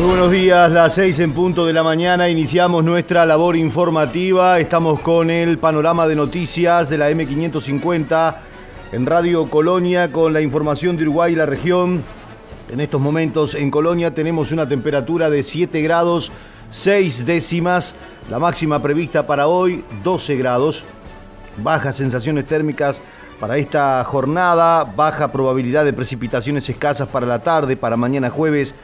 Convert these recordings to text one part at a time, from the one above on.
Muy buenos días, las seis en punto de la mañana iniciamos nuestra labor informativa. Estamos con el panorama de noticias de la M550 en Radio Colonia con la información de Uruguay y la región. En estos momentos en Colonia tenemos una temperatura de 7 grados 6 décimas, la máxima prevista para hoy 12 grados, bajas sensaciones térmicas para esta jornada, baja probabilidad de precipitaciones escasas para la tarde, para mañana jueves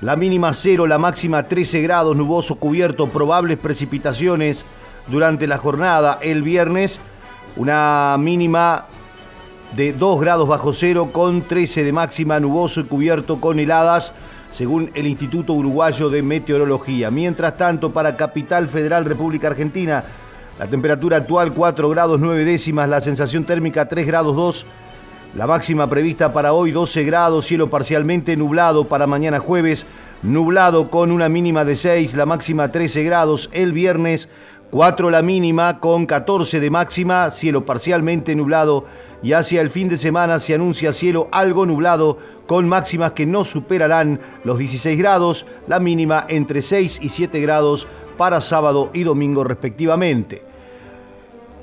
la mínima 0, la máxima 13 grados, nuboso cubierto, probables precipitaciones durante la jornada. El viernes, una mínima de 2 grados bajo cero con 13 de máxima, nuboso y cubierto con heladas, según el Instituto Uruguayo de Meteorología. Mientras tanto, para Capital Federal República Argentina, la temperatura actual 4 grados 9 décimas, la sensación térmica 3 grados 2 la máxima prevista para hoy 12 grados, cielo parcialmente nublado para mañana jueves, nublado con una mínima de 6, la máxima 13 grados. El viernes 4 la mínima con 14 de máxima, cielo parcialmente nublado. Y hacia el fin de semana se anuncia cielo algo nublado con máximas que no superarán los 16 grados, la mínima entre 6 y 7 grados para sábado y domingo respectivamente.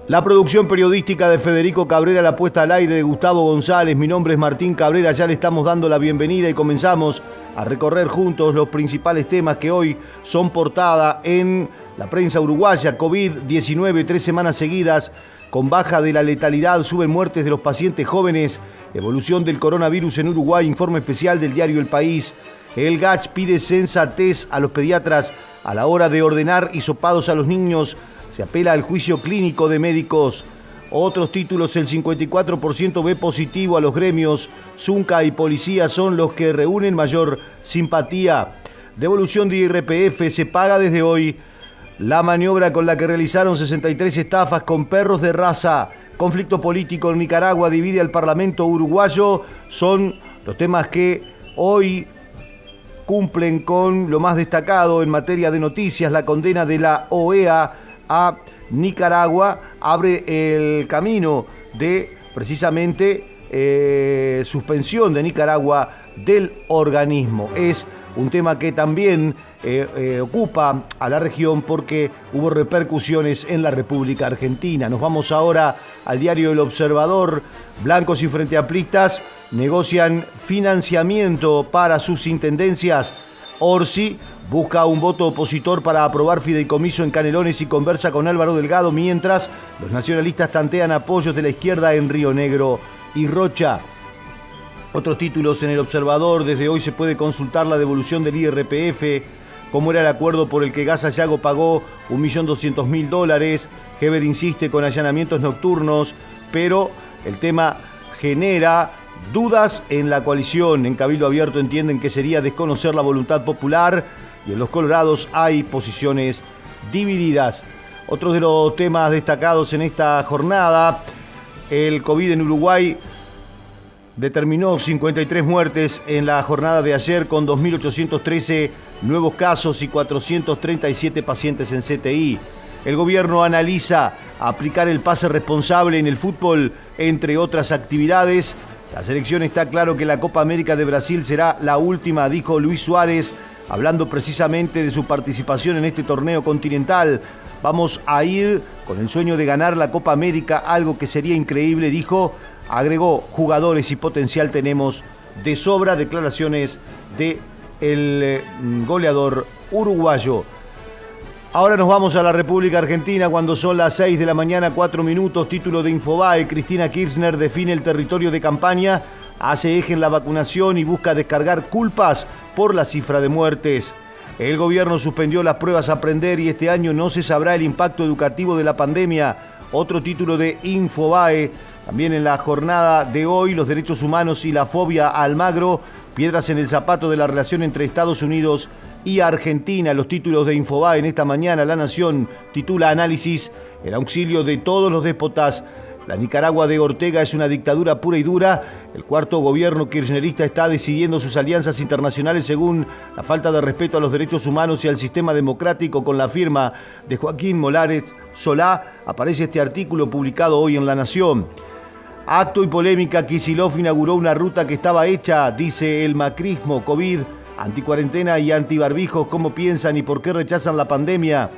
La producción periodística de Federico Cabrera, la puesta al aire de Gustavo González. Mi nombre es Martín Cabrera, ya le estamos dando la bienvenida y comenzamos a recorrer juntos los principales temas que hoy son portada en la prensa uruguaya. COVID-19, tres semanas seguidas, con baja de la letalidad, suben muertes de los pacientes jóvenes, evolución del coronavirus en Uruguay, informe especial del diario El País. El GACH pide sensatez a los pediatras a la hora de ordenar hisopados a los niños se apela al juicio clínico de médicos. Otros títulos, el 54% ve positivo a los gremios. Zunca y policía son los que reúnen mayor simpatía. Devolución de IRPF se paga desde hoy. La maniobra con la que realizaron 63 estafas con perros de raza. Conflicto político en Nicaragua divide al Parlamento uruguayo. Son los temas que hoy cumplen con lo más destacado en materia de noticias, la condena de la OEA a Nicaragua, abre el camino de precisamente eh, suspensión de Nicaragua del organismo. Es un tema que también eh, eh, ocupa a la región porque hubo repercusiones en la República Argentina. Nos vamos ahora al diario El Observador. Blancos y Frente Aplistas negocian financiamiento para sus intendencias. Orsi Busca un voto opositor para aprobar fideicomiso en Canelones y conversa con Álvaro Delgado mientras los nacionalistas tantean apoyos de la izquierda en Río Negro y Rocha. Otros títulos en el observador, desde hoy se puede consultar la devolución del IRPF, cómo era el acuerdo por el que Gaza Yago pagó 1.200.000 dólares, Heber insiste con allanamientos nocturnos, pero el tema genera dudas en la coalición. En Cabildo Abierto entienden que sería desconocer la voluntad popular y en los Colorados hay posiciones divididas. Otro de los temas destacados en esta jornada, el COVID en Uruguay determinó 53 muertes en la jornada de ayer con 2.813 nuevos casos y 437 pacientes en CTI. El gobierno analiza aplicar el pase responsable en el fútbol, entre otras actividades. La selección está claro que la Copa América de Brasil será la última, dijo Luis Suárez hablando precisamente de su participación en este torneo continental. Vamos a ir con el sueño de ganar la Copa América, algo que sería increíble, dijo. Agregó, jugadores y potencial tenemos de sobra declaraciones de el eh, goleador uruguayo. Ahora nos vamos a la República Argentina cuando son las 6 de la mañana, 4 minutos, título de Infobae, Cristina Kirchner define el territorio de campaña hace eje en la vacunación y busca descargar culpas por la cifra de muertes. El gobierno suspendió las pruebas a aprender y este año no se sabrá el impacto educativo de la pandemia. Otro título de Infobae. También en la jornada de hoy, los derechos humanos y la fobia al magro, piedras en el zapato de la relación entre Estados Unidos y Argentina. Los títulos de Infobae en esta mañana, La Nación titula Análisis, el auxilio de todos los déspotas la Nicaragua de Ortega es una dictadura pura y dura. El cuarto gobierno kirchnerista está decidiendo sus alianzas internacionales según la falta de respeto a los derechos humanos y al sistema democrático con la firma de Joaquín Molares Solá. Aparece este artículo publicado hoy en La Nación. Acto y polémica, Kisilov inauguró una ruta que estaba hecha, dice el macrismo. COVID anticuarentena y antibarbijos, cómo piensan y por qué rechazan la pandemia,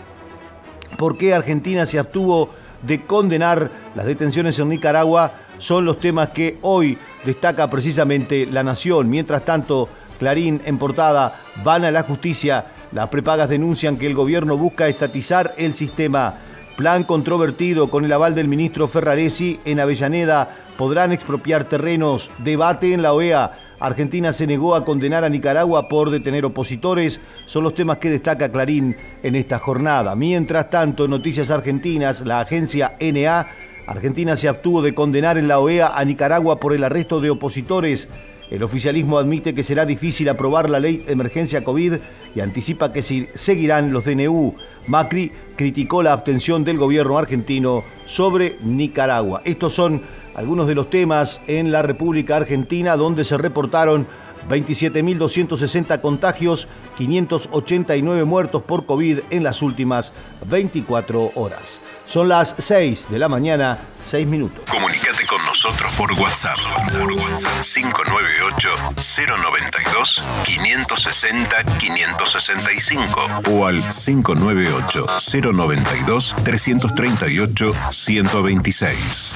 por qué Argentina se abstuvo de condenar las detenciones en Nicaragua, son los temas que hoy destaca precisamente la Nación. Mientras tanto, Clarín en portada, van a la justicia, las prepagas denuncian que el gobierno busca estatizar el sistema. Plan controvertido con el aval del ministro Ferraresi en Avellaneda, podrán expropiar terrenos, debate en la OEA. Argentina se negó a condenar a Nicaragua por detener opositores. Son los temas que destaca Clarín en esta jornada. Mientras tanto, en Noticias Argentinas, la agencia NA, Argentina se abstuvo de condenar en la OEA a Nicaragua por el arresto de opositores. El oficialismo admite que será difícil aprobar la ley de emergencia COVID y anticipa que seguirán los DNU. Macri criticó la abstención del gobierno argentino sobre Nicaragua. Estos son algunos de los temas en la República Argentina donde se reportaron 27.260 contagios, 589 muertos por COVID en las últimas 24 horas. Son las 6 de la mañana, 6 minutos. Comunicate con nosotros por WhatsApp. Por WhatsApp 598-092-560-565 o al 598-092-338-126.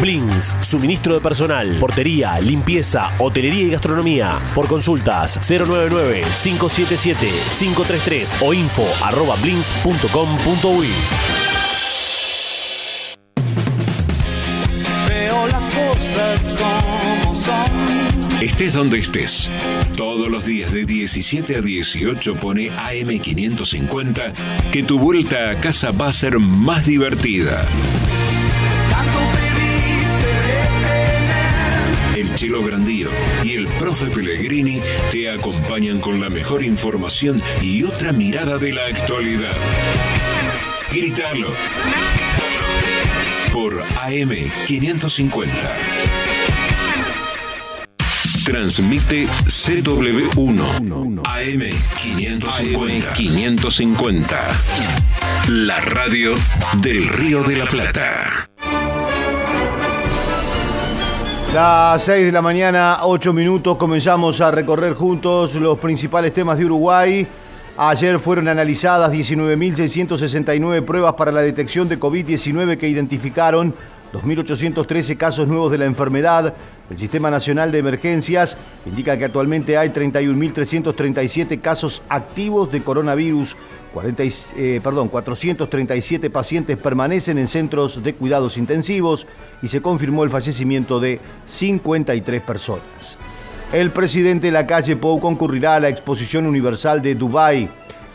Blings, suministro de personal, portería, limpieza, hotelería y gastronomía. Por consultas 099-577-533 o info arroba blings.com.uy. Veo las cosas como son. Estés donde estés. Todos los días de 17 a 18 pone AM550 que tu vuelta a casa va a ser más divertida. Chilo Grandío y el Profe Pellegrini te acompañan con la mejor información y otra mirada de la actualidad. Gritalo. Por AM550. Transmite CW1 AM550. 550. La radio del Río de la Plata. Las 6 de la mañana, 8 minutos, comenzamos a recorrer juntos los principales temas de Uruguay. Ayer fueron analizadas 19.669 pruebas para la detección de COVID-19 que identificaron 2.813 casos nuevos de la enfermedad. El Sistema Nacional de Emergencias indica que actualmente hay 31.337 casos activos de coronavirus. 40 y- eh, perdón, 437 pacientes permanecen en centros de cuidados intensivos y se confirmó el fallecimiento de 53 personas. El presidente Lacalle Pou concurrirá a la Exposición Universal de Dubái.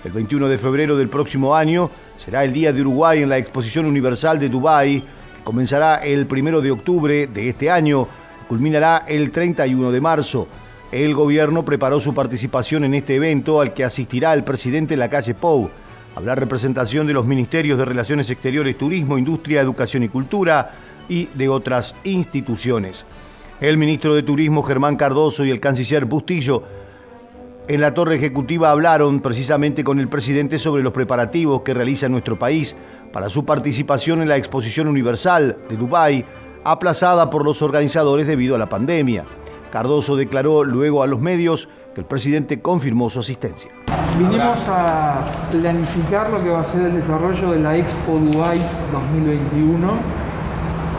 El 21 de febrero del próximo año será el Día de Uruguay en la Exposición Universal de Dubái, que comenzará el 1 de octubre de este año y culminará el 31 de marzo. El gobierno preparó su participación en este evento al que asistirá el presidente Lacalle Pou. Habrá representación de los ministerios de Relaciones Exteriores, Turismo, Industria, Educación y Cultura y de otras instituciones. El ministro de Turismo Germán Cardoso y el canciller Bustillo en la torre ejecutiva hablaron precisamente con el presidente sobre los preparativos que realiza nuestro país para su participación en la Exposición Universal de Dubái, aplazada por los organizadores debido a la pandemia. Cardoso declaró luego a los medios que el presidente confirmó su asistencia. Vinimos a planificar lo que va a ser el desarrollo de la Expo Dubai 2021,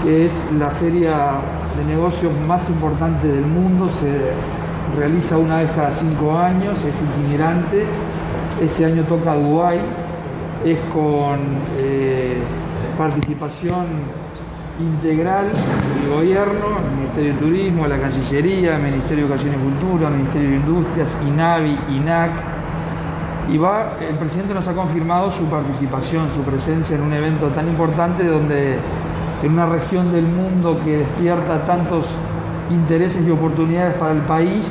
que es la feria de negocios más importante del mundo. Se realiza una vez cada cinco años, es itinerante. Este año toca Dubai, es con eh, participación integral del gobierno, el Ministerio de Turismo, la Cancillería, el Ministerio de Educación y Cultura, Ministerio de Industrias, INAVI, INAC, y va, el presidente nos ha confirmado su participación, su presencia en un evento tan importante donde en una región del mundo que despierta tantos intereses y oportunidades para el país,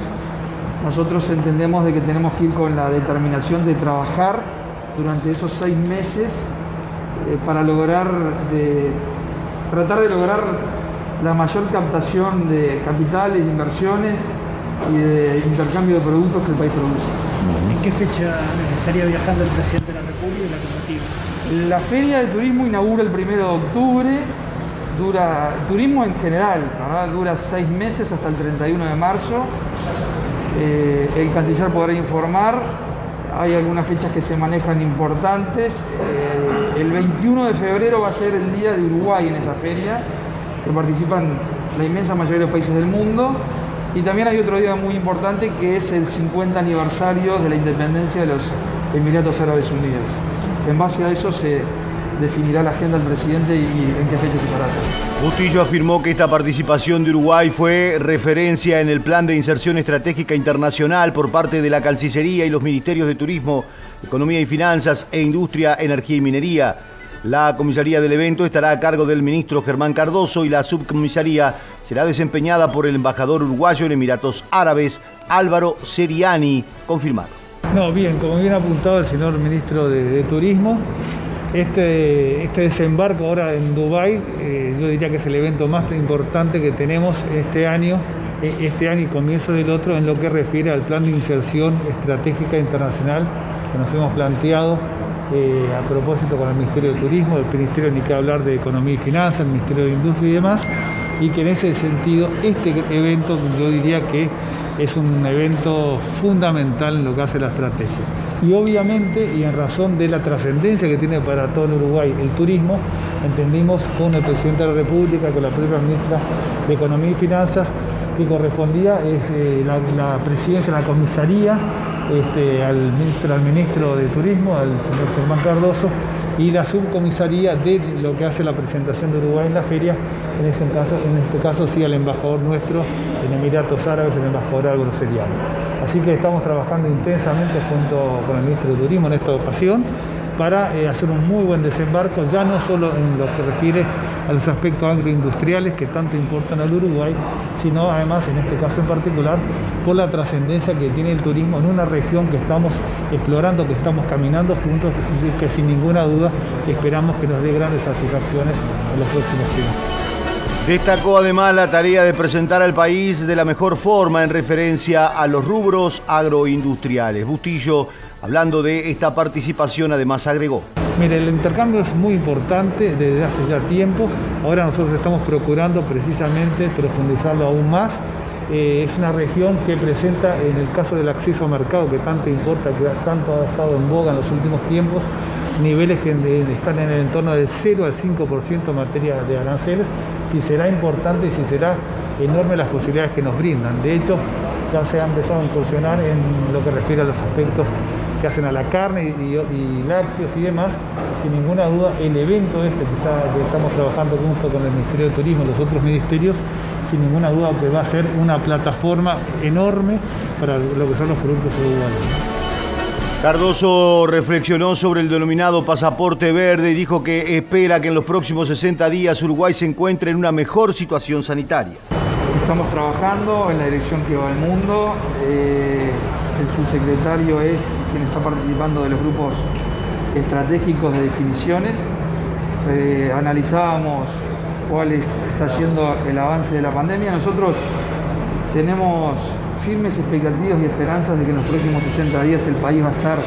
nosotros entendemos de que tenemos que ir con la determinación de trabajar durante esos seis meses eh, para lograr, tratar de lograr la mayor captación de capitales, de inversiones y de intercambio de productos que el país produce. ¿En qué fecha estaría viajando el presidente de la República y la comitiva? La Feria de Turismo inaugura el 1 de octubre, dura, turismo en general, ¿verdad? dura seis meses hasta el 31 de marzo. Eh, el canciller podrá informar, hay algunas fechas que se manejan importantes. Eh, el 21 de febrero va a ser el Día de Uruguay en esa feria, que participan la inmensa mayoría de los países del mundo. Y también hay otro día muy importante que es el 50 aniversario de la independencia de los Emiratos Árabes Unidos. En base a eso se definirá la agenda del presidente y en qué fecha se trata. Bustillo afirmó que esta participación de Uruguay fue referencia en el Plan de Inserción Estratégica Internacional por parte de la Cancillería y los Ministerios de Turismo, Economía y Finanzas e Industria, Energía y Minería. La comisaría del evento estará a cargo del ministro Germán Cardoso y la subcomisaría será desempeñada por el embajador uruguayo en Emiratos Árabes, Álvaro Seriani, confirmado. No, bien, como bien ha apuntado el señor ministro de, de Turismo, este, este, desembarco ahora en Dubái, eh, yo diría que es el evento más importante que tenemos este año, eh, este año y comienzo del otro, en lo que refiere al plan de inserción estratégica internacional que nos hemos planteado eh, a propósito con el Ministerio de Turismo, el Ministerio ni que hablar de Economía y Finanzas, el Ministerio de Industria y demás, y que en ese sentido este evento yo diría que es un evento fundamental en lo que hace la estrategia. Y obviamente, y en razón de la trascendencia que tiene para todo el Uruguay el turismo, entendimos con el presidente de la República, con la propia ministra de Economía y Finanzas, que correspondía es, eh, la, presidencia, la comisaría, este, al, ministro, al ministro de Turismo, al señor Germán Cardoso, y la subcomisaría de lo que hace la presentación de Uruguay en la feria, en, ese caso, en este caso sí al embajador nuestro en Emiratos Árabes, el embajador Álvaro Seriano. Así que estamos trabajando intensamente junto con el ministro de Turismo en esta ocasión para eh, hacer un muy buen desembarco, ya no solo en lo que refiere a los aspectos agroindustriales que tanto importan al Uruguay, sino además en este caso en particular por la trascendencia que tiene el turismo en una región que estamos explorando, que estamos caminando juntos, que sin ninguna duda esperamos que nos dé grandes satisfacciones en los próximos tiempos. Destacó además la tarea de presentar al país de la mejor forma en referencia a los rubros agroindustriales. Bustillo, hablando de esta participación, además agregó. Mire, el intercambio es muy importante desde hace ya tiempo. Ahora nosotros estamos procurando precisamente profundizarlo aún más. Eh, es una región que presenta, en el caso del acceso al mercado, que tanto importa, que tanto ha estado en boga en los últimos tiempos, niveles que están en el entorno del 0 al 5% en materia de aranceles, si será importante y si será enorme las posibilidades que nos brindan. De hecho, ya se ha empezado a incursionar en lo que refiere a los aspectos que hacen a la carne y, y, y lácteos y demás. Sin ninguna duda, el evento este que, que estamos trabajando junto con el Ministerio de Turismo y los otros ministerios, sin ninguna duda que va a ser una plataforma enorme para lo que son los productos uruguayos. Cardoso reflexionó sobre el denominado pasaporte verde y dijo que espera que en los próximos 60 días Uruguay se encuentre en una mejor situación sanitaria. Estamos trabajando en la dirección que va el mundo. Eh, el subsecretario es quien está participando de los grupos estratégicos de definiciones. Eh, analizábamos cuál está siendo el avance de la pandemia. Nosotros tenemos firmes expectativas y esperanzas de que en los próximos 60 días el país va a estar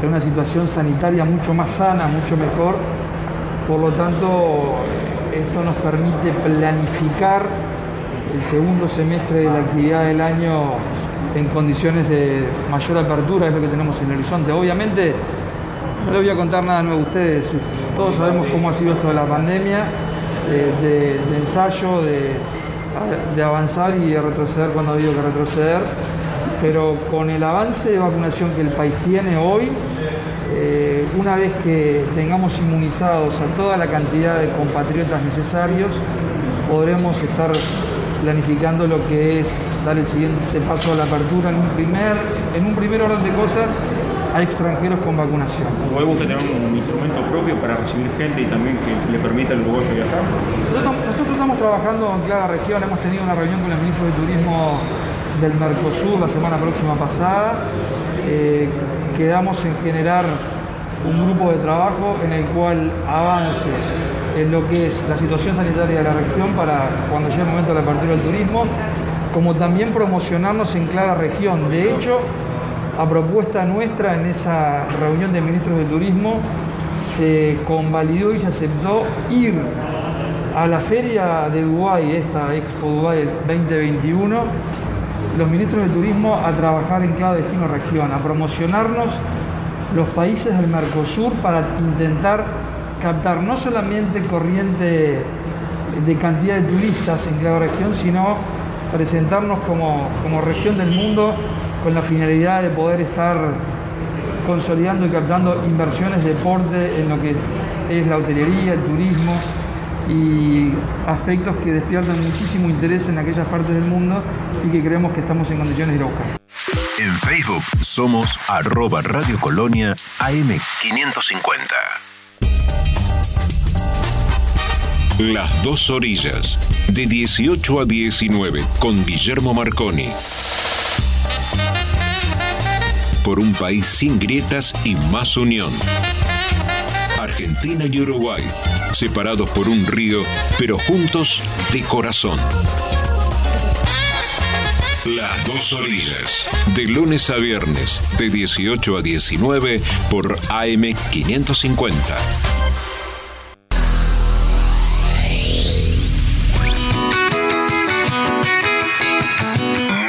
en una situación sanitaria mucho más sana, mucho mejor. Por lo tanto, esto nos permite planificar el segundo semestre de la actividad del año en condiciones de mayor apertura, es lo que tenemos en el horizonte. Obviamente, no les voy a contar nada nuevo a ustedes, todos sabemos cómo ha sido esto de la pandemia, de, de, de ensayo, de, de avanzar y de retroceder cuando ha habido que retroceder, pero con el avance de vacunación que el país tiene hoy, eh, una vez que tengamos inmunizados a toda la cantidad de compatriotas necesarios, podremos estar planificando lo que es dar el siguiente paso a la apertura en un primer, en un primer orden de cosas a extranjeros con vacunación. ¿Uruguay busca tener un instrumento propio para recibir gente y también que le permita al uruguayo viajar? Nosotros, nosotros estamos trabajando en cada región, hemos tenido una reunión con los ministros de turismo del Mercosur la semana próxima pasada. Eh, quedamos en generar un grupo de trabajo en el cual avance en lo que es la situación sanitaria de la región para cuando llegue el momento de la apertura del turismo, como también promocionarnos en cada región. De hecho, a propuesta nuestra en esa reunión de ministros de turismo, se convalidó y se aceptó ir a la feria de Dubái, esta Expo Dubái 2021, los ministros de turismo a trabajar en cada destino región, a promocionarnos los países del Mercosur para intentar captar no solamente corriente de cantidad de turistas en cada región, sino presentarnos como, como región del mundo con la finalidad de poder estar consolidando y captando inversiones de deporte en lo que es la hotelería, el turismo y aspectos que despiertan muchísimo interés en aquellas partes del mundo y que creemos que estamos en condiciones de ir buscar. En Facebook somos arroba Radio Colonia AM550. Las dos orillas, de 18 a 19, con Guillermo Marconi. Por un país sin grietas y más unión. Argentina y Uruguay, separados por un río, pero juntos de corazón. Las dos orillas, de lunes a viernes, de 18 a 19, por AM550.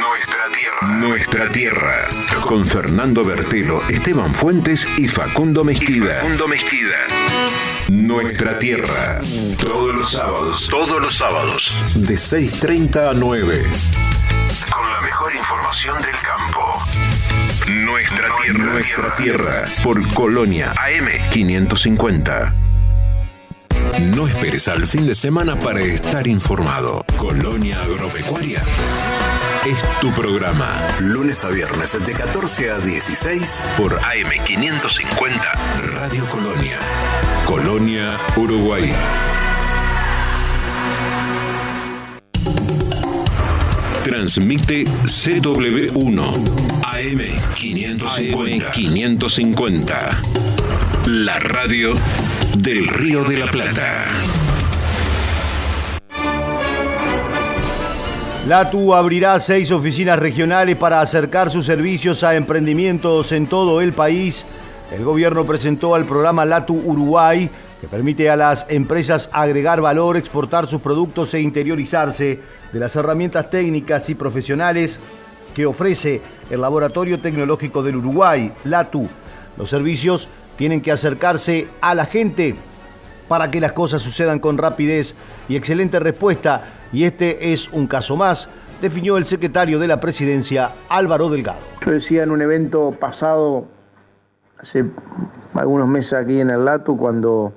Nuestra tierra. Nuestra tierra. Con Fernando Bertelo, Esteban Fuentes y Facundo Mezquida. Facundo Mezquida. Nuestra tierra. Todos los sábados. Todos los sábados. De 6.30 a 9. Con información del campo. Nuestra tierra. Nuestra tierra. Por Colonia AM550. No esperes al fin de semana para estar informado. Colonia Agropecuaria es tu programa. Lunes a viernes de 14 a 16 por AM550 Radio Colonia. Colonia, Uruguay. Transmite CW1 AM550. 550. La radio del Río de la Plata. LATU abrirá seis oficinas regionales para acercar sus servicios a emprendimientos en todo el país. El gobierno presentó al programa LATU Uruguay, permite a las empresas agregar valor, exportar sus productos e interiorizarse de las herramientas técnicas y profesionales que ofrece el Laboratorio Tecnológico del Uruguay, LATU. Los servicios tienen que acercarse a la gente para que las cosas sucedan con rapidez y excelente respuesta y este es un caso más, definió el secretario de la presidencia Álvaro Delgado. Yo decía en un evento pasado, hace algunos meses aquí en el LATU, cuando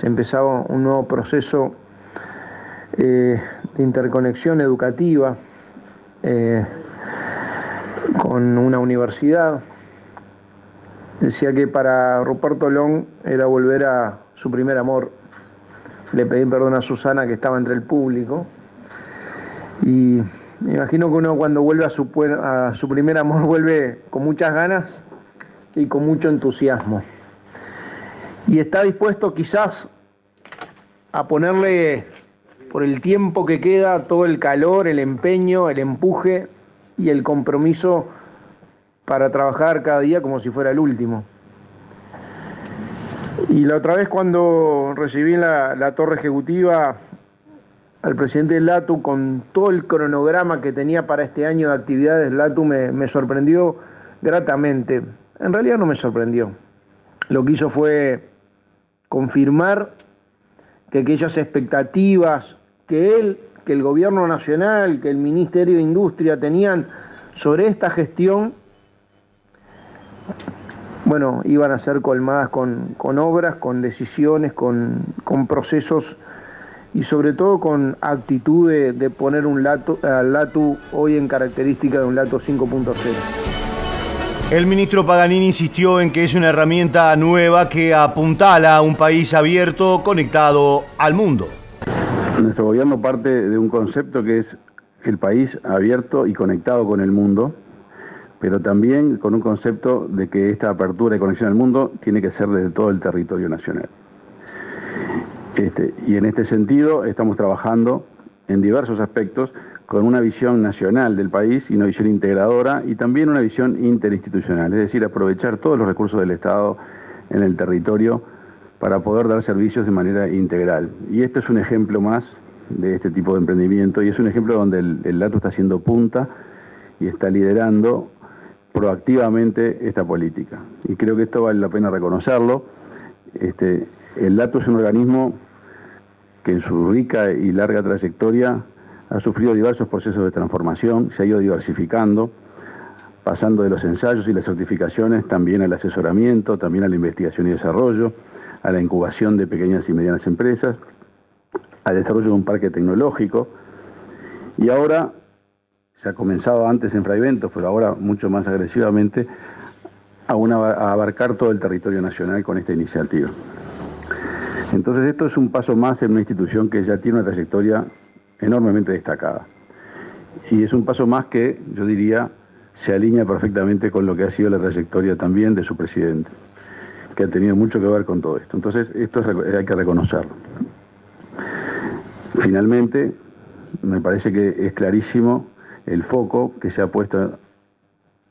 se empezaba un nuevo proceso eh, de interconexión educativa eh, con una universidad, decía que para Ruperto Long era volver a su primer amor le pedí perdón a Susana que estaba entre el público. Y me imagino que uno cuando vuelve a su, a su primer amor vuelve con muchas ganas y con mucho entusiasmo. Y está dispuesto quizás a ponerle por el tiempo que queda todo el calor, el empeño, el empuje y el compromiso para trabajar cada día como si fuera el último. Y la otra vez cuando recibí la, la torre ejecutiva al presidente LATU con todo el cronograma que tenía para este año de actividades, LATU me, me sorprendió gratamente. En realidad no me sorprendió. Lo que hizo fue confirmar que aquellas expectativas que él, que el gobierno nacional, que el Ministerio de Industria tenían sobre esta gestión, bueno, iban a ser colmadas con, obras, con decisiones, con, procesos y sobre todo con actitud de, poner un lato, al LATU hoy en característica de un LATU 5.0. El ministro Paganini insistió en que es una herramienta nueva que apuntala a un país abierto, conectado al mundo. Nuestro gobierno parte de un concepto que es el país abierto y conectado con el mundo, pero también con un concepto de que esta apertura y conexión al mundo tiene que ser desde todo el territorio nacional. Este, y en este sentido estamos trabajando en diversos aspectos con una visión nacional del país y una visión integradora y también una visión interinstitucional, es decir, aprovechar todos los recursos del Estado en el territorio para poder dar servicios de manera integral. Y este es un ejemplo más de este tipo de emprendimiento y es un ejemplo donde el, el LATO está haciendo punta y está liderando proactivamente esta política. Y creo que esto vale la pena reconocerlo. Este, el LATO es un organismo que en su rica y larga trayectoria ha sufrido diversos procesos de transformación, se ha ido diversificando, pasando de los ensayos y las certificaciones también al asesoramiento, también a la investigación y desarrollo, a la incubación de pequeñas y medianas empresas, al desarrollo de un parque tecnológico. Y ahora, se ha comenzado antes en Fraiventos, pero ahora mucho más agresivamente, a, a abarcar todo el territorio nacional con esta iniciativa. Entonces esto es un paso más en una institución que ya tiene una trayectoria enormemente destacada. Y es un paso más que, yo diría, se alinea perfectamente con lo que ha sido la trayectoria también de su presidente, que ha tenido mucho que ver con todo esto. Entonces, esto es, hay que reconocerlo. Finalmente, me parece que es clarísimo el foco que se ha puesto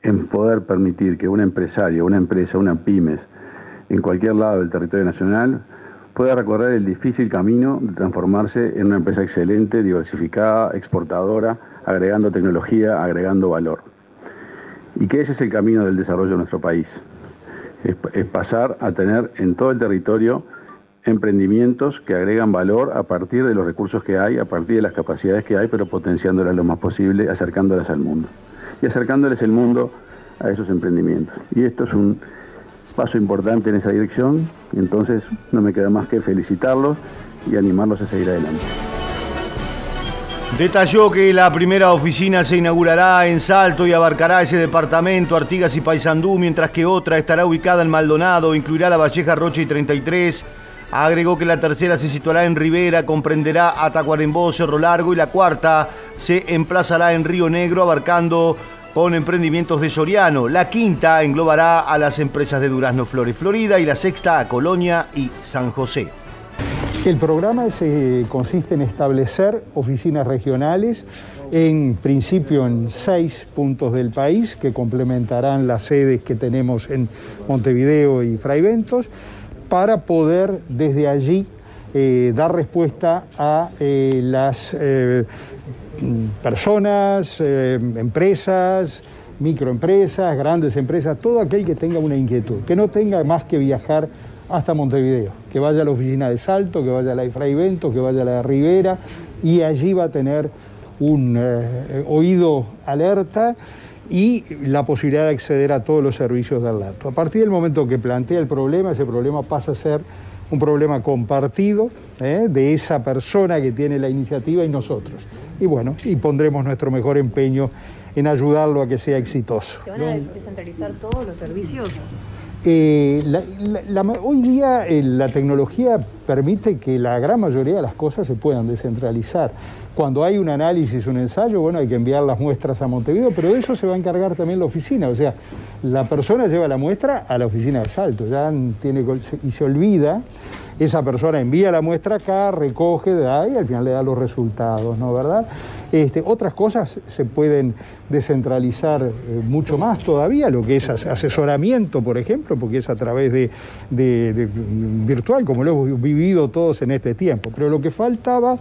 en poder permitir que un empresario, una empresa, una pymes, en cualquier lado del territorio nacional, pueda recorrer el difícil camino de transformarse en una empresa excelente, diversificada, exportadora, agregando tecnología, agregando valor. Y que ese es el camino del desarrollo de nuestro país. Es, es, pasar a tener en todo el territorio emprendimientos que agregan valor a partir de los recursos que hay, a partir de las capacidades que hay, pero potenciándolas lo más posible, acercándolas al mundo. Y acercándoles el mundo a esos emprendimientos. Y esto es un paso importante en esa dirección, entonces no me queda más que felicitarlos y animarlos a seguir adelante. Detalló que la primera oficina se inaugurará en Salto y abarcará ese departamento, Artigas y Paysandú, mientras que otra estará ubicada en Maldonado, incluirá la Valleja Rocha y 33. Agregó que la tercera se situará en Rivera, comprenderá Atacuarembó, Cerro Largo y la cuarta se emplazará en Río Negro, abarcando con emprendimientos de Soriano. La quinta englobará a las empresas de Durazno Flores Florida y la sexta a Colonia y San José. El programa consiste en establecer oficinas regionales, en principio en seis puntos del país, que complementarán las sedes que tenemos en Montevideo y Fraiventos, para poder desde allí eh, dar respuesta a eh, las eh, personas, empresas, microempresas, grandes empresas, todo aquel que tenga una inquietud, que no tenga más que viajar hasta Montevideo, que vaya a la oficina de Salto, que vaya a la de Fraiventos, que vaya a la de Rivera, y allí va a tener un eh, oído alerta y la posibilidad de acceder a todos los servicios del dato. A partir del momento que plantea el problema, ese problema pasa a ser un problema compartido ¿eh? de esa persona que tiene la iniciativa y nosotros. Y bueno, y pondremos nuestro mejor empeño en ayudarlo a que sea exitoso. ¿Se van a descentralizar todos los servicios? Eh, la, la, la, hoy día eh, la tecnología permite que la gran mayoría de las cosas se puedan descentralizar. Cuando hay un análisis, un ensayo, bueno, hay que enviar las muestras a Montevideo, pero de eso se va a encargar también la oficina. O sea, la persona lleva la muestra a la oficina de Salto, ya tiene y se olvida. Esa persona envía la muestra acá, recoge, da y al final le da los resultados, ¿no? ¿Verdad? Este, otras cosas se pueden descentralizar eh, mucho más todavía, lo que es asesoramiento, por ejemplo, porque es a través de, virtual, como lo hemos vivido todos en este tiempo. Pero lo que faltaba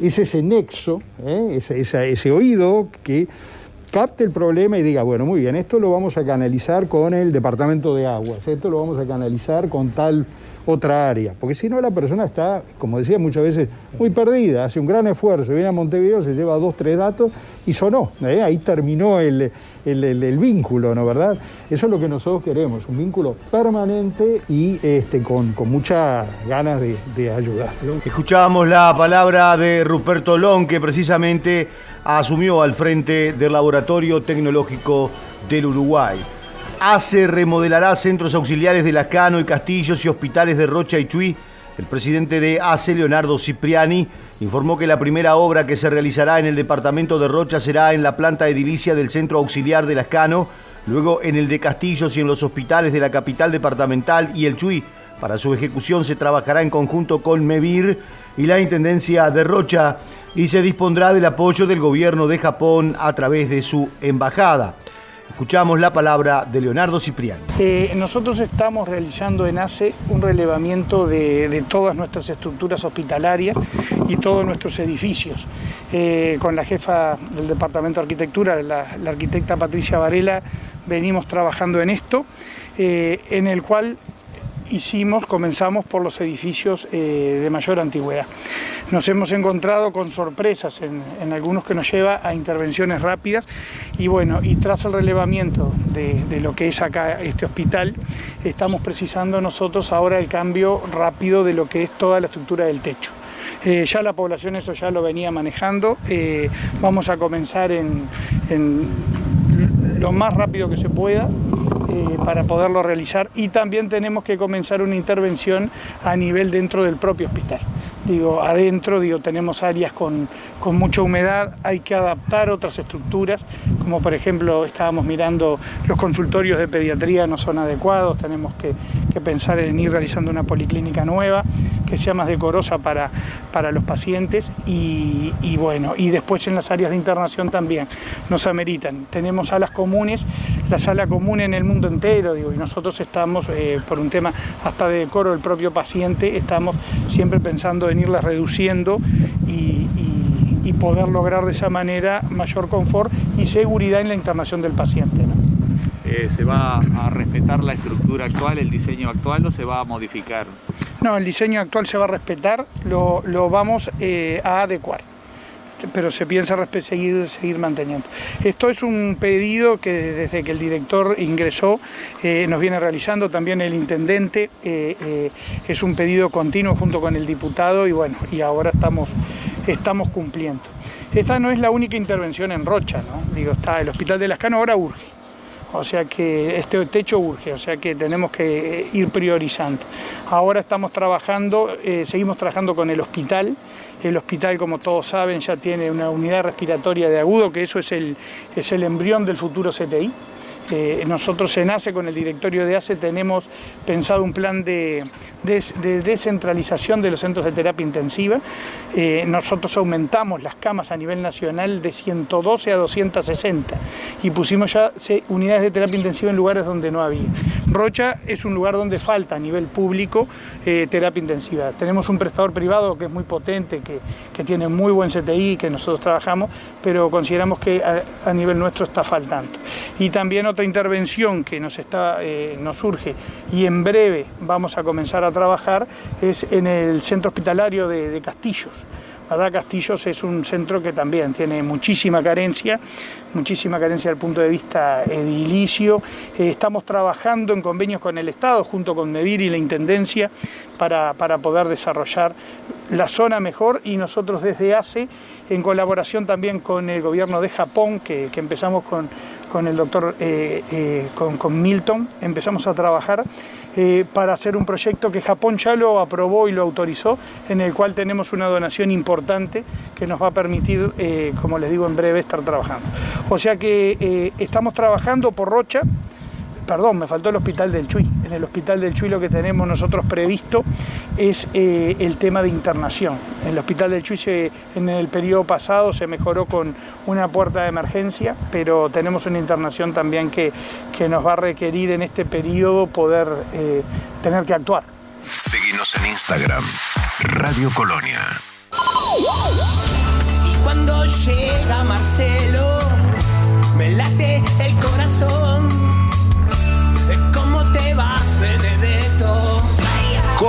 es ese nexo, ¿eh? ese, ese, oído que capte el problema y diga, bueno, muy bien, esto lo vamos a canalizar con el departamento de aguas, esto lo vamos a canalizar con tal otra área, porque si no la persona está, como decía muchas veces, muy perdida, hace un gran esfuerzo, viene a Montevideo, se lleva dos, tres datos y sonó, ¿eh? ahí terminó el, el, el, vínculo, ¿no verdad? Eso es lo que nosotros queremos, un vínculo permanente y este, con, con muchas ganas de, de ayudar. Escuchábamos la palabra de Ruperto Long, que precisamente asumió al frente del Laboratorio Tecnológico del Uruguay. ACE remodelará centros auxiliares de Lacano y Castillos y hospitales de Rocha y Chuy El presidente de ACE, Leonardo Cipriani, informó que la primera obra que se realizará en el departamento de Rocha será en la planta edilicia del Centro Auxiliar de Lascano, luego en el de Castillos y en los hospitales de la capital departamental y el Chuy. Para su ejecución se trabajará en conjunto con MEVIR y la Intendencia de Rocha y se dispondrá del apoyo del gobierno de Japón a través de su embajada. Escuchamos la palabra de Leonardo Cipriani. Eh, nosotros estamos realizando en ACE un relevamiento de, todas nuestras estructuras hospitalarias y todos nuestros edificios. Eh, con la jefa del Departamento de Arquitectura, la, la arquitecta Patricia Varela, venimos trabajando en esto, eh, en el cual hicimos, comenzamos por los edificios eh, de mayor antigüedad. Nos hemos encontrado con sorpresas en, algunos que nos lleva a intervenciones rápidas y bueno, y tras el relevamiento de, lo que es acá este hospital, estamos precisando nosotros ahora el cambio rápido de lo que es toda la estructura del techo. Eh, ya la población eso ya lo venía manejando, eh, vamos a comenzar en, en lo más rápido que se pueda eh, para poderlo realizar y también tenemos que comenzar una intervención a nivel dentro del propio hospital. Digo, adentro, digo, tenemos áreas con, con mucha humedad, hay que adaptar otras estructuras, como por ejemplo estábamos mirando los consultorios de pediatría no son adecuados, tenemos que, que pensar en ir realizando una policlínica nueva que sea más decorosa para, para los pacientes y, y, bueno, y después en las áreas de internación también nos ameritan. Tenemos salas comunes, la sala común en el mundo entero, digo, y nosotros estamos, eh, por un tema hasta de decoro del propio paciente, estamos siempre pensando en irlas reduciendo y, y, y poder lograr de esa manera mayor confort y seguridad en la internación del paciente. ¿no? Eh, ¿Se va a respetar la estructura actual, el diseño actual o se va a modificar? No, el diseño actual se va a respetar, lo, lo vamos eh, a adecuar pero se piensa seguir, seguir manteniendo. Esto es un pedido que desde que el director ingresó eh, nos viene realizando, también el intendente, eh, eh, es un pedido continuo junto con el diputado y bueno, y ahora estamos, estamos cumpliendo. Esta no es la única intervención en Rocha, ¿no? Digo, está el Hospital de Lascano ahora urge. O sea que este techo urge, o sea que tenemos que ir priorizando. Ahora estamos trabajando, seguimos trabajando con el hospital. El hospital, como todos saben, ya tiene una unidad respiratoria de agudo, que eso es el, es el embrión del futuro CTI. Eh, nosotros en ACE, con el directorio de ACE, tenemos pensado un plan de, de, de descentralización de los centros de terapia intensiva. Eh, nosotros aumentamos las camas a nivel nacional de 112 a 260 y pusimos ya unidades de terapia intensiva en lugares donde no había. Rocha es un lugar donde falta a nivel público eh, terapia intensiva. Tenemos un prestador privado que es muy potente, que, que, tiene muy buen CTI, que nosotros trabajamos, pero consideramos que a, a nivel nuestro está faltando. Y también otra intervención que nos, está, eh, nos surge y en breve vamos a comenzar a trabajar es en el centro hospitalario de, Castillos. ¿verdad? Castillos es un centro que también tiene muchísima carencia, muchísima carencia desde el punto de vista edilicio. Eh, estamos trabajando en convenios con el Estado, junto con MEVIR y la Intendencia, para, para poder desarrollar la zona mejor y nosotros desde ACE, en colaboración también con el gobierno de Japón, que empezamos con, con el doctor, eh, eh, con, Milton, empezamos a trabajar eh, para hacer un proyecto que Japón ya lo aprobó y lo autorizó, en el cual tenemos una donación importante que nos va a permitir, como les digo, en breve estar trabajando. O sea que estamos trabajando por Rocha, perdón, me faltó el Hospital del Chuy. En el Hospital del Chuy lo que tenemos nosotros previsto es eh, el tema de internación. En el Hospital del Chuy se, en el periodo pasado se mejoró con una puerta de emergencia, pero tenemos una internación también que, que nos va a requerir en este periodo poder eh, tener que actuar. Seguimos en Instagram, Radio Colonia. Y cuando llega Marcelo, me late el corazón.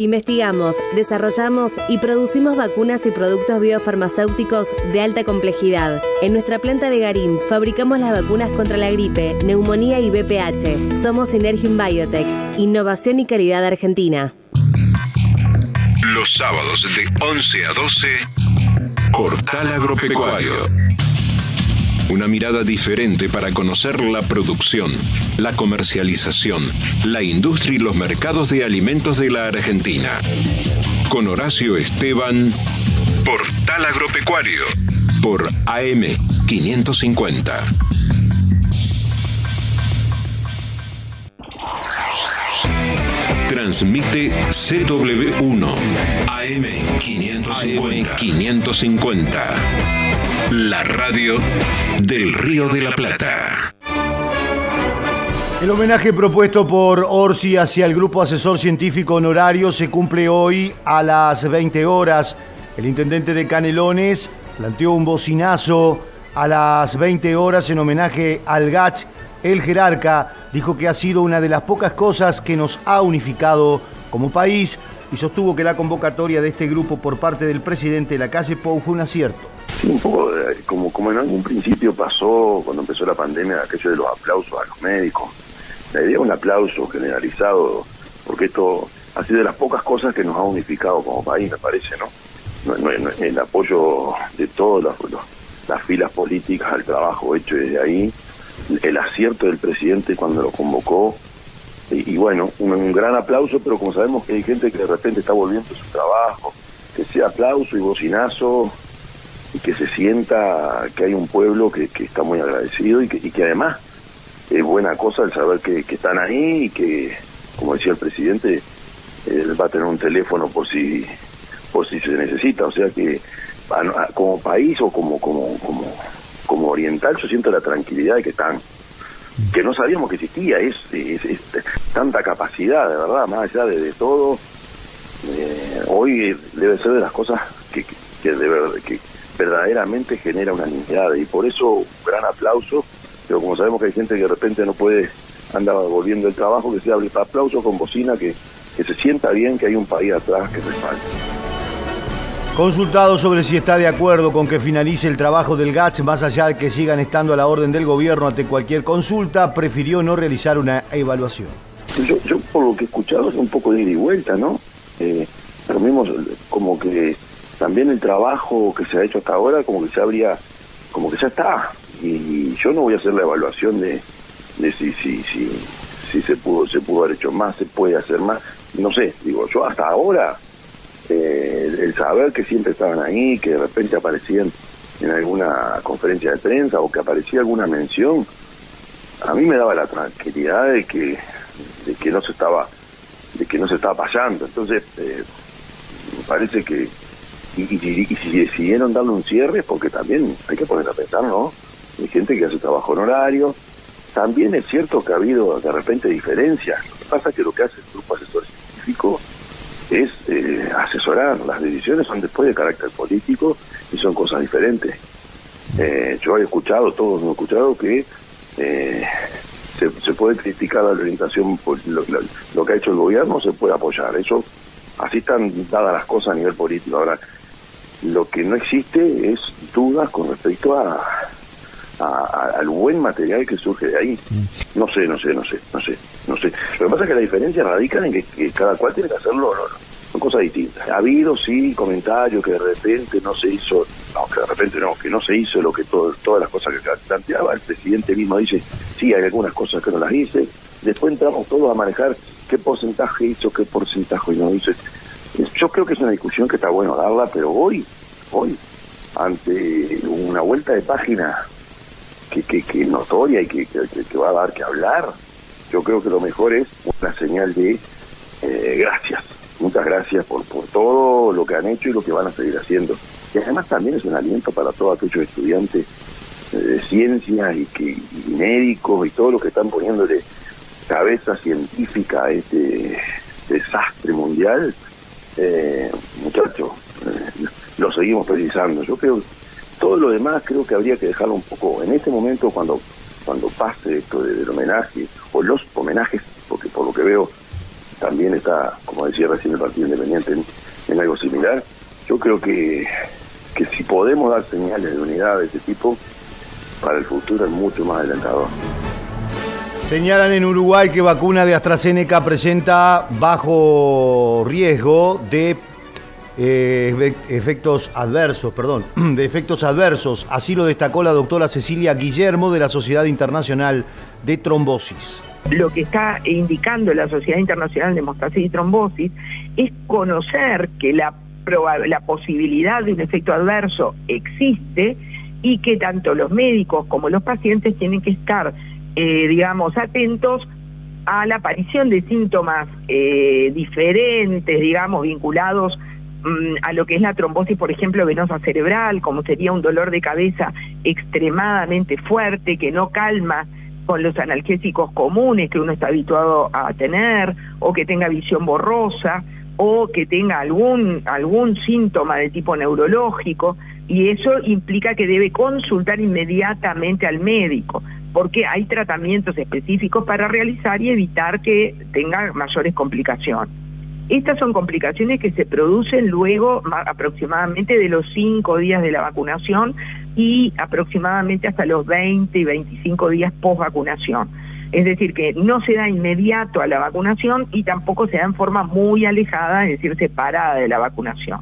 Investigamos, desarrollamos y producimos vacunas y productos biofarmacéuticos de alta complejidad. En nuestra planta de Garín fabricamos las vacunas contra la gripe, neumonía y BPH. Somos Synergium Biotech, innovación y calidad argentina. Los sábados de 11 a 12, Portal Agropecuario. Una mirada diferente para conocer la producción, la comercialización, la industria y los mercados de alimentos de la Argentina. Con Horacio Esteban, Portal Agropecuario, por AM 550. Transmite CW1 AM 550. 550. La radio del Río de la Plata. El homenaje propuesto por Orsi hacia el Grupo Asesor Científico Honorario se cumple hoy a las 20 horas. El intendente de Canelones planteó un bocinazo a las 20 horas en homenaje al GACH. El jerarca dijo que ha sido una de las pocas cosas que nos ha unificado como país y sostuvo que la convocatoria de este grupo por parte del presidente de la calle Pou fue un acierto. Un poco eh, como, como en algún principio pasó cuando empezó la pandemia, aquello de los aplausos a los médicos. La idea es un aplauso generalizado, porque esto ha sido de las pocas cosas que nos ha unificado como país, me parece, ¿no? el apoyo de todas las filas políticas al trabajo hecho desde ahí, el acierto del presidente cuando lo convocó, y, bueno, un, gran aplauso, pero como sabemos que hay gente que de repente está volviendo a su trabajo, que sea aplauso y bocinazo, y que se sienta que hay un pueblo que, que está muy agradecido y que, y que además es buena cosa el saber que, que están ahí y que, como decía el presidente, él va a tener un teléfono por si por si se necesita, o sea que como país o como como como como oriental yo siento la tranquilidad de que están que no sabíamos que existía es, tanta capacidad de verdad más allá de, todo eh, hoy debe ser de las cosas que, que, que de que verdaderamente genera unanimidad y por eso un gran aplauso pero como sabemos que hay gente que de repente no puede andar volviendo el trabajo que se hable aplauso con bocina que, que se sienta bien que hay un país atrás que respalde Consultado sobre si está de acuerdo con que finalice el trabajo del GACH, más allá de que sigan estando a la orden del gobierno ante cualquier consulta, prefirió no realizar una evaluación. Yo, yo por lo que he escuchado es un poco de ida y vuelta, ¿no? Eh, lo mismo como que también el trabajo que se ha hecho hasta ahora como que se habría, como que ya está. Y yo no voy a hacer la evaluación de, de si, si, si, si se pudo, se pudo haber hecho más, se puede hacer más. No sé, digo, yo hasta ahora, eh, el, saber que siempre estaban ahí, que de repente aparecían en alguna conferencia de prensa o que aparecía alguna mención, a mí me daba la tranquilidad de que de que no se estaba de que no se estaba pasando. Entonces eh, me parece que y, y si- y si decidieron darle un cierre porque también hay que poner a pensar no hay gente que hace trabajo honorario también es cierto que ha habido de repente diferencias. Lo que pasa es que lo que hace el grupo asesor científico es eh, asesorar las decisiones son después de carácter político y son cosas diferentes eh, yo he escuchado, todos hemos escuchado que eh, se, puede criticar la orientación, por lo, lo- lo que ha hecho el gobierno, se puede apoyar. Eso, así están dadas las cosas a nivel político. Ahora, lo que no existe es dudas con respecto a, a- a- al buen material que surge de ahí. No sé, no sé, no sé, no sé, no sé. Lo que pasa es que la diferencia radica en que, que cada cual tiene que hacerlo, no, no, son cosas distintas. Ha habido, sí, comentarios que de repente no se hizo, no, que de repente no, que no se hizo lo que todo, todas las cosas que planteaba. El presidente mismo dice, sí, hay algunas cosas que no las hice. Después entramos todos a manejar qué porcentaje hizo, qué porcentaje no hizo. Yo creo que es una discusión que está bueno darla, pero hoy, hoy, ante una vuelta de página que, que, que es notoria y que, que, va a dar que hablar, yo creo que lo mejor es una señal de eh, gracias. Muchas gracias por, por todo lo que han hecho y lo que van a seguir haciendo. Y además también es un aliento para todos aquellos estudiantes eh, de ciencias y, que, médicos y todos los que están poniéndole cabeza científica a este desastre mundial. Eh, muchachos, eh, lo seguimos precisando. Yo creo todo lo demás creo que habría que dejarlo un poco en este momento cuando cuando pase esto de- del homenaje o los homenajes porque por lo que veo también está, como decía recién el Partido Independiente, en, algo similar. Yo creo que, que si podemos dar señales de unidad de ese tipo, para el futuro es mucho más alentador. Señalan en Uruguay que vacuna de AstraZeneca presenta bajo riesgo de eh, efectos adversos, perdón, de efectos adversos. Así lo destacó la doctora Cecilia Guillermo de la Sociedad Internacional de Trombosis. Lo que está indicando la Sociedad Internacional de Hemostasis y Trombosis es conocer que la, posibilidad de un efecto adverso existe y que tanto los médicos como los pacientes tienen que estar eh, digamos, atentos a la aparición de síntomas eh, diferentes, digamos, vinculados mm, a lo que es la trombosis, por ejemplo, venosa cerebral, como sería un dolor de cabeza extremadamente fuerte que no calma con los analgésicos comunes que uno está habituado a tener, o que tenga visión borrosa, o que tenga algún, algún síntoma de tipo neurológico, y eso implica que debe consultar inmediatamente al médico porque hay tratamientos específicos para realizar y evitar que tenga mayores complicaciones. Estas son complicaciones que se producen luego aproximadamente de los 5 días de la vacunación y aproximadamente hasta los 20 y 25 días post vacunación. Es decir, que no se da inmediato a la vacunación y tampoco se da en forma muy alejada, es decir, separada de la vacunación.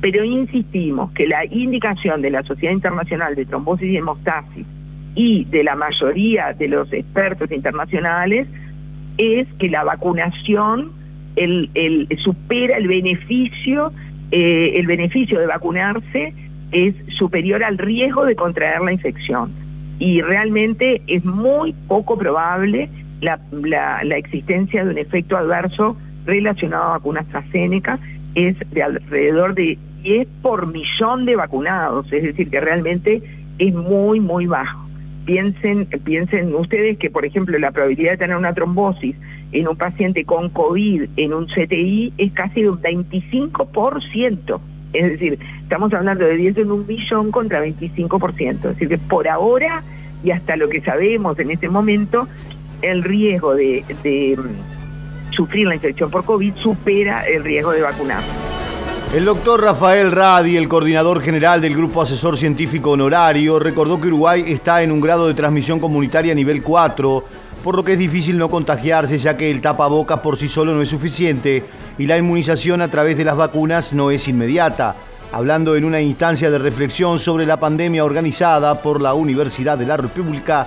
Pero insistimos que la indicación de la Sociedad Internacional de Trombosis y Hemostasis y de la mayoría de los expertos internacionales es que la vacunación supera el beneficio, eh, el beneficio de vacunarse es superior al riesgo de contraer la infección. Y realmente es muy poco probable la, la existencia de un efecto adverso relacionado a vacunas AstraZeneca, es de alrededor de 10 por millón de vacunados, es decir, que realmente es muy, muy bajo piensen, piensen ustedes que, por ejemplo, la probabilidad de tener una trombosis en un paciente con COVID en un CTI es casi de un 25%. Es decir, estamos hablando de 10 en un millón contra 25%. Es decir, que por ahora y hasta lo que sabemos en este momento, el riesgo de, de mm, sufrir la infección por COVID supera el riesgo de vacunar. El doctor Rafael Radi, el coordinador general del Grupo Asesor Científico Honorario, recordó que Uruguay está en un grado de transmisión comunitaria nivel 4, por lo que es difícil no contagiarse ya que el tapabocas por sí solo no es suficiente y la inmunización a través de las vacunas no es inmediata. Hablando en una instancia de reflexión sobre la pandemia organizada por la Universidad de la República,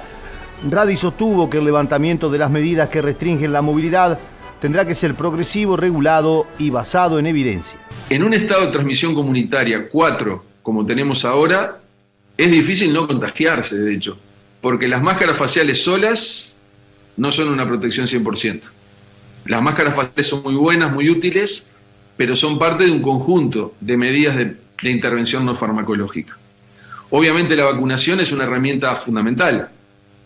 Radi sostuvo que el levantamiento de las medidas que restringen la movilidad tendrá que ser progresivo, regulado y basado en evidencia. En un estado de transmisión comunitaria 4, como tenemos ahora, es difícil no contagiarse, de hecho, porque las máscaras faciales solas no son una protección 100%. Las máscaras faciales son muy buenas, muy útiles, pero son parte de un conjunto de medidas de, de intervención no farmacológica. Obviamente la vacunación es una herramienta fundamental,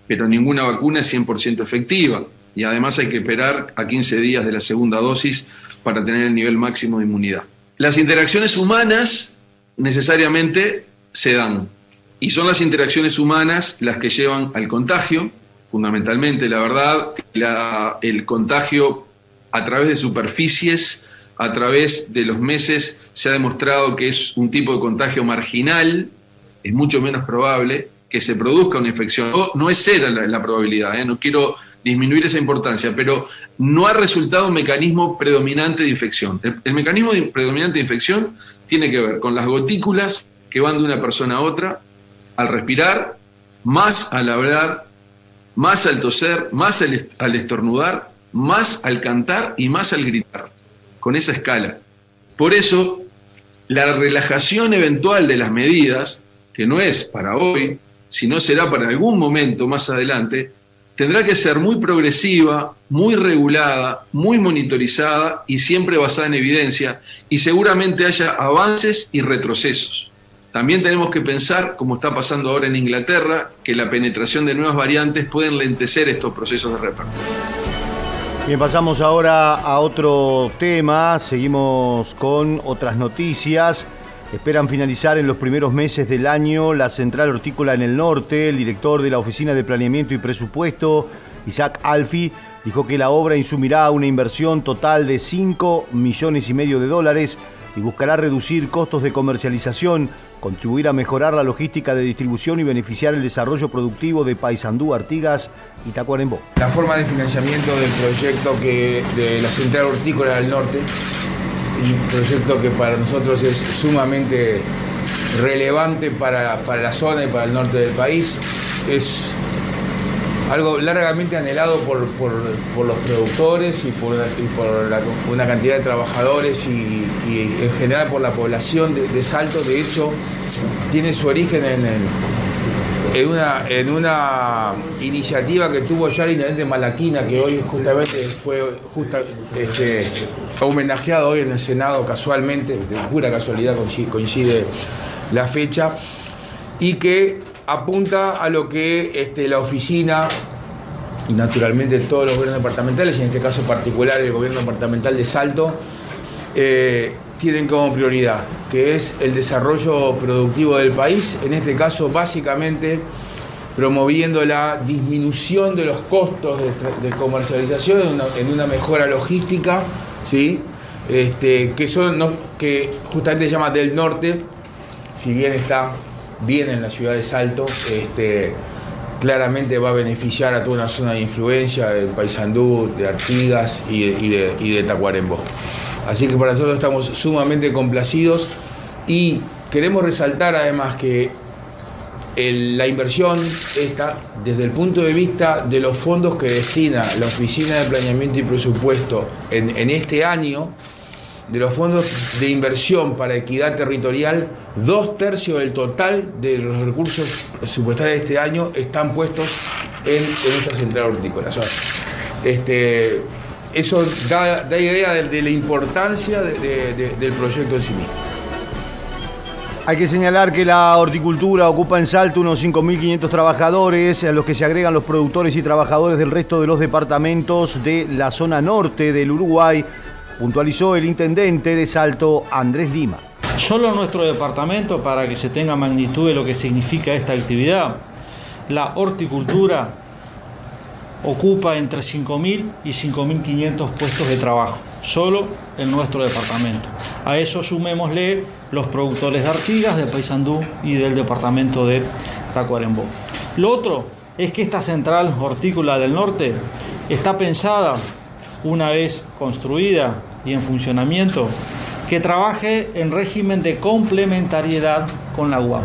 pero ninguna vacuna es 100% efectiva y además hay que esperar a 15 días de la segunda dosis para tener el nivel máximo de inmunidad. Las interacciones humanas necesariamente se dan y son las interacciones humanas las que llevan al contagio, fundamentalmente, la verdad, el contagio a través de superficies, a través de los meses, se ha demostrado que es un tipo de contagio marginal, es mucho menos probable que se produzca una infección. No, es cero la, probabilidad, ¿eh? no quiero disminuir esa importancia, pero no ha resultado un mecanismo predominante de infección. El, mecanismo predominante de infección tiene que ver con las gotículas que van de una persona a otra al respirar, más al hablar, más al toser, más al, estornudar, más al cantar y más al gritar, con esa escala. Por eso, la relajación eventual de las medidas, que no es para hoy, sino será para algún momento más adelante, tendrá que ser muy progresiva, muy regulada, muy monitorizada y siempre basada en evidencia y seguramente haya avances y retrocesos. También tenemos que pensar, como está pasando ahora en Inglaterra, que la penetración de nuevas variantes puede enlentecer estos procesos de reparto. Bien, pasamos ahora a otro tema, seguimos con otras noticias. Esperan finalizar en los primeros meses del año la central hortícola en el norte. El director de la Oficina de Planeamiento y Presupuesto, Isaac Alfi, dijo que la obra insumirá una inversión total de 5 millones y medio de dólares y buscará reducir costos de comercialización, contribuir a mejorar la logística de distribución y beneficiar el desarrollo productivo de Paysandú, Artigas y Tacuarembó. La forma de financiamiento del proyecto que, de la Central Hortícola del Norte, un proyecto que para nosotros es sumamente relevante para, para la zona y para el norte del país, es algo largamente anhelado por, por, por los productores y por, por una cantidad de trabajadores y, en general por la población de, de Salto. De hecho, tiene su origen en, en- en una, en una iniciativa que tuvo ya el intendente Malaquina, que hoy justamente fue justa, este, homenajeado hoy en el Senado casualmente, de pura casualidad coincide, la fecha, y que apunta a lo que este, la oficina y naturalmente todos los gobiernos departamentales, y en este caso particular el gobierno departamental de Salto, eh, tienen como prioridad, que es el desarrollo productivo del país, en este caso básicamente promoviendo la disminución de los costos de, comercialización en una, mejora logística, ¿sí? este, que, son, no- que justamente se llama del norte, si bien está bien en la ciudad de Salto, este, claramente va a beneficiar a toda una zona de influencia de Paysandú, de Artigas y de, y y de Tacuarembó. Así que para nosotros estamos sumamente complacidos y queremos resaltar además que la inversión esta, desde el punto de vista de los fondos que destina la Oficina de Planeamiento y Presupuesto en, este año, de los fondos de inversión para equidad territorial, dos tercios del total de los recursos presupuestarios de este año están puestos en, esta central hortícola. Este, eso da, da idea de, de la importancia de- de- de- del proyecto en sí mismo. Hay que señalar que la horticultura ocupa en Salto unos 5.500 trabajadores, a los que se agregan los productores y trabajadores del resto de los departamentos de la zona norte del Uruguay, puntualizó el intendente de Salto, Andrés Lima. Solo en nuestro departamento, para que se tenga magnitud de lo que significa esta actividad, la horticultura ocupa entre 5.000 y 5.500 puestos de trabajo, solo en nuestro departamento. A eso sumémosle los productores de Artigas, de Paysandú y del departamento de Tacuarembó. Lo otro es que esta central hortícola del norte está pensada, una vez construida y en funcionamiento, que trabaje en régimen de complementariedad con la UAM.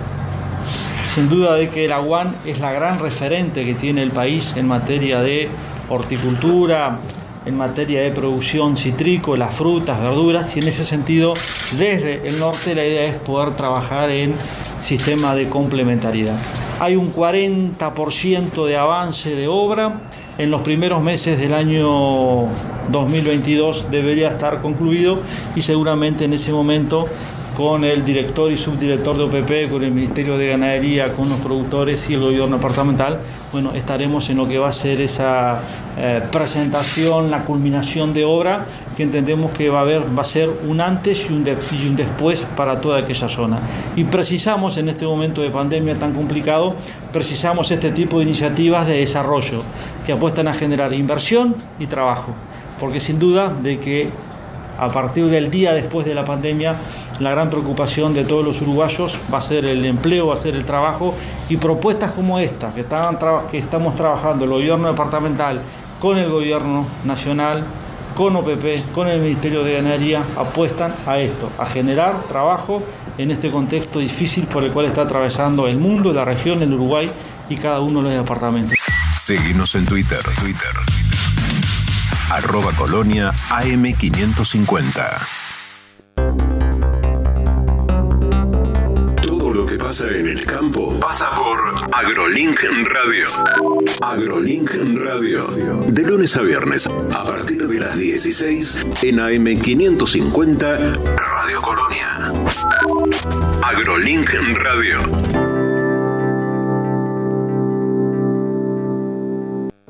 Sin duda de que la UAN es la gran referente que tiene el país en materia de horticultura, en materia de producción citrícola, frutas, verduras, y en ese sentido, desde el norte la idea es poder trabajar en sistema de complementariedad. Hay un 40% de avance de obra. En los primeros meses del año 2022 debería estar concluido y seguramente en ese momento con el director y subdirector de OPP, con el Ministerio de Ganadería, con los productores y el gobierno departamental, bueno, estaremos en lo que va a ser esa eh, presentación, la culminación de obra, que entendemos que va a, haber, va a ser un antes y un, de- y un después para toda aquella zona. Y precisamos en este momento de pandemia tan complicado, precisamos este tipo de iniciativas de desarrollo que apuestan a generar inversión y trabajo, porque sin duda de que a partir del día después de la pandemia, la gran preocupación de todos los uruguayos va a ser el empleo, va a ser el trabajo y propuestas como esta que, que estamos trabajando el gobierno departamental con el gobierno nacional, con OPP, con el Ministerio de Ganadería, apuestan a esto, a generar trabajo en este contexto difícil por el cual está atravesando el mundo, la región, el Uruguay y cada uno de los departamentos. Seguinos en Twitter. Twitter. Arroba Colonia AM550. Todo lo que pasa en el campo pasa por AgroLink Radio. AgroLink Radio. De lunes a viernes, a partir de las 16 en AM550 Radio Colonia. AgroLink Radio.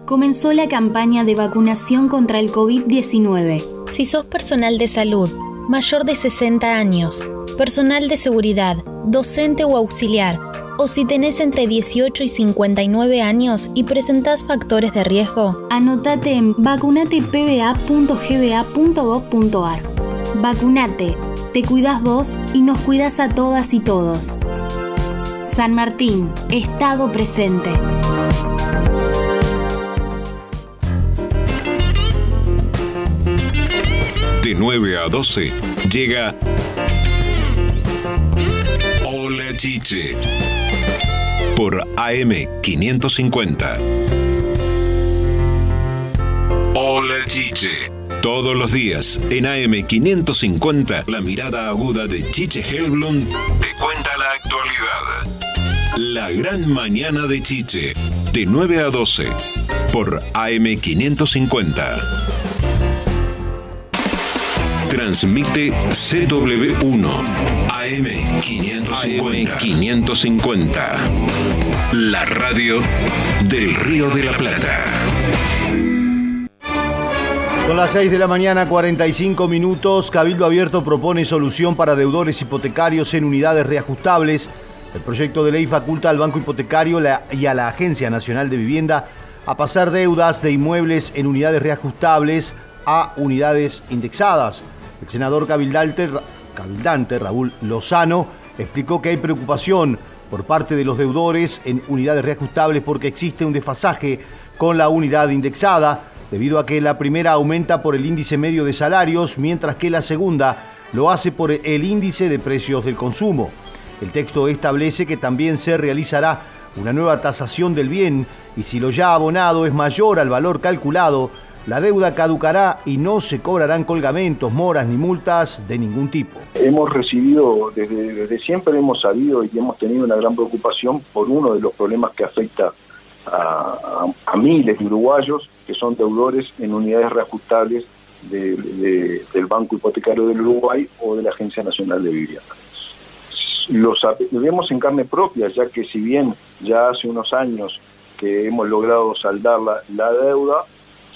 Comenzó la campaña de vacunación contra el COVID-19. Si sos personal de salud, mayor de 60 años, personal de seguridad, docente o auxiliar, o si tenés entre 18 y 59 años y presentás factores de riesgo, anotate en vacunatepba.gba.gov.ar. Vacunate, te cuidas vos y nos cuidas a todas y todos. San Martín, Estado presente. De 9 a 12 llega Hola Chiche por AM 550. Hola Chiche. Todos los días en AM 550 la mirada aguda de Chiche Helblum te cuenta la actualidad. La gran mañana de Chiche, de 9 a 12 por AM 550. Transmite CW1 AM 550. 550. La radio del Río de la Plata. Son las 6 de la mañana, 45 minutos. Cabildo Abierto propone solución para deudores hipotecarios en unidades reajustables. El proyecto de ley faculta al Banco Hipotecario y a la Agencia Nacional de Vivienda a pasar deudas de inmuebles en unidades reajustables a unidades indexadas. El senador cabildante, Raúl Lozano explicó que hay preocupación por parte de los deudores en unidades reajustables porque existe un desfasaje con la unidad indexada, debido a que la primera aumenta por el índice medio de salarios, mientras que la segunda lo hace por el índice de precios del consumo. El texto establece que también se realizará una nueva tasación del bien y si lo ya abonado es mayor al valor calculado, la deuda caducará y no se cobrarán colgamentos, moras ni multas de ningún tipo. Hemos recibido, desde, siempre hemos sabido y hemos tenido una gran preocupación por uno de los problemas que afecta a, miles de uruguayos que son deudores en unidades reajustables de- de- del Banco Hipotecario del Uruguay o de la Agencia Nacional de Vivienda. Lo vemos en carne propia, ya que si bien ya hace unos años que hemos logrado saldar la deuda,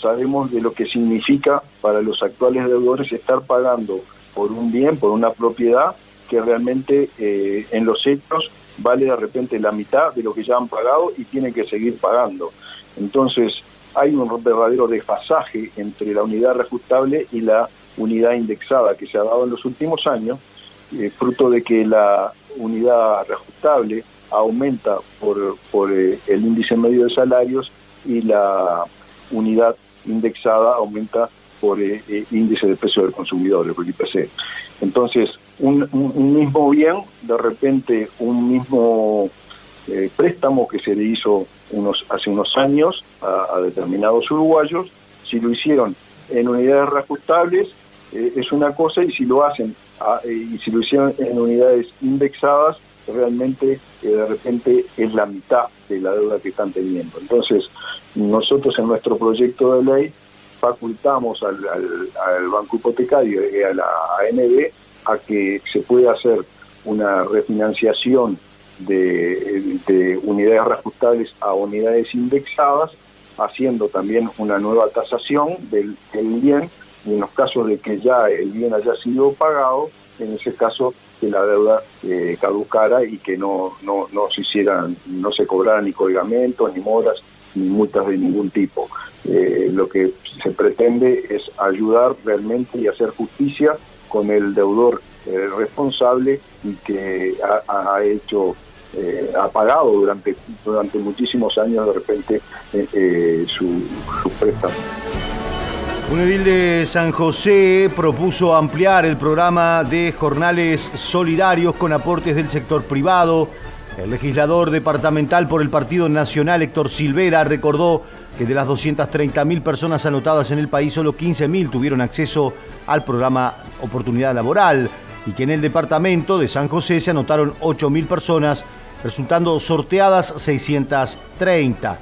sabemos de lo que significa para los actuales deudores estar pagando por un bien, por una propiedad que realmente eh, en los hechos vale de repente la mitad de lo que ya han pagado y tienen que seguir pagando. Entonces hay un verdadero desfasaje entre la unidad reajustable y la unidad indexada que se ha dado en los últimos años, eh, fruto de que la unidad reajustable aumenta por, por eh, el índice medio de salarios y la unidad indexada aumenta por eh, eh, índice de precio del consumidor, por IPC. Entonces, un, mismo bien, de repente un mismo eh, préstamo que se le hizo unos, hace unos años a, determinados uruguayos, si lo hicieron en unidades reajustables eh, es una cosa y si lo hacen y si lo hicieron en unidades indexadas realmente eh, de repente es la mitad de la deuda que están teniendo. Entonces nosotros en nuestro proyecto de ley facultamos al, al- Banco Hipotecario y a la ANB a que se pueda hacer una refinanciación de, de unidades reajustables a unidades indexadas, haciendo también una nueva tasación del, del bien y en los casos de que ya el bien haya sido pagado, en ese caso que la deuda eh, caducara y que no, no, no se hicieran, no se cobraran ni colgamentos, ni moras, ni multas de ningún tipo. Eh, lo que se pretende es ayudar realmente y hacer justicia con el deudor eh, responsable y que ha, hecho ha pagado durante durante muchísimos años de repente eh, eh, su préstamo. Un edil de San José propuso ampliar el programa de jornales solidarios con aportes del sector privado. El legislador departamental por el Partido Nacional, Héctor Silvera, recordó que de las 230.000 personas anotadas en el país, solo 15.000 tuvieron acceso al programa Oportunidad Laboral y que en el departamento de San José se anotaron 8.000 personas, resultando sorteadas 630.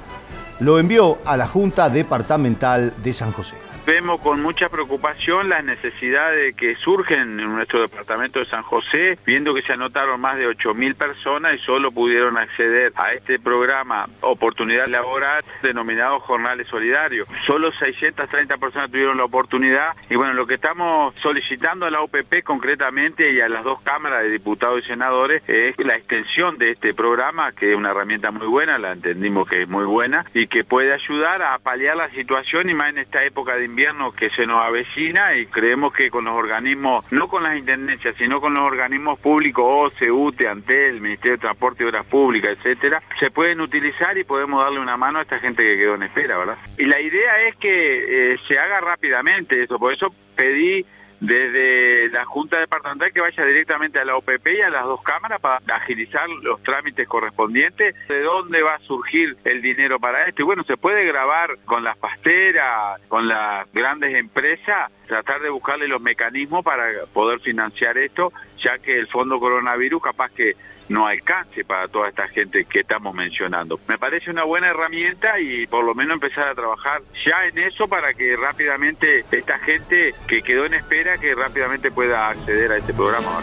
Lo envió a la Junta Departamental de San José. Vemos con mucha preocupación las necesidades que surgen en nuestro departamento de San José, viendo que se anotaron más de 8.000 personas y solo pudieron acceder a este programa Oportunidad Laboral denominado Jornales Solidarios. Solo 630 personas tuvieron la oportunidad y bueno, lo que estamos solicitando a la OPP concretamente y a las dos cámaras de diputados y senadores es la extensión de este programa, que es una herramienta muy buena, la entendimos que es muy buena y que puede ayudar a paliar la situación y más en esta época de invierno que se nos avecina y creemos que con los organismos, no con las intendencias, sino con los organismos públicos, OCE, UTE, ANTEL, Ministerio de Transporte y Obras Públicas, etcétera, se pueden utilizar y podemos darle una mano a esta gente que quedó en espera, ¿verdad? Y la idea es que eh, se haga rápidamente eso, por eso pedí desde la Junta Departamental que vaya directamente a la OPP y a las dos cámaras para agilizar los trámites correspondientes, de dónde va a surgir el dinero para esto. Y bueno, se puede grabar con las pasteras, con las grandes empresas, tratar de buscarle los mecanismos para poder financiar esto, ya que el fondo coronavirus capaz que no alcance para toda esta gente que estamos mencionando. Me parece una buena herramienta y por lo menos empezar a trabajar ya en eso para que rápidamente esta gente que quedó en espera, que rápidamente pueda acceder a este programa.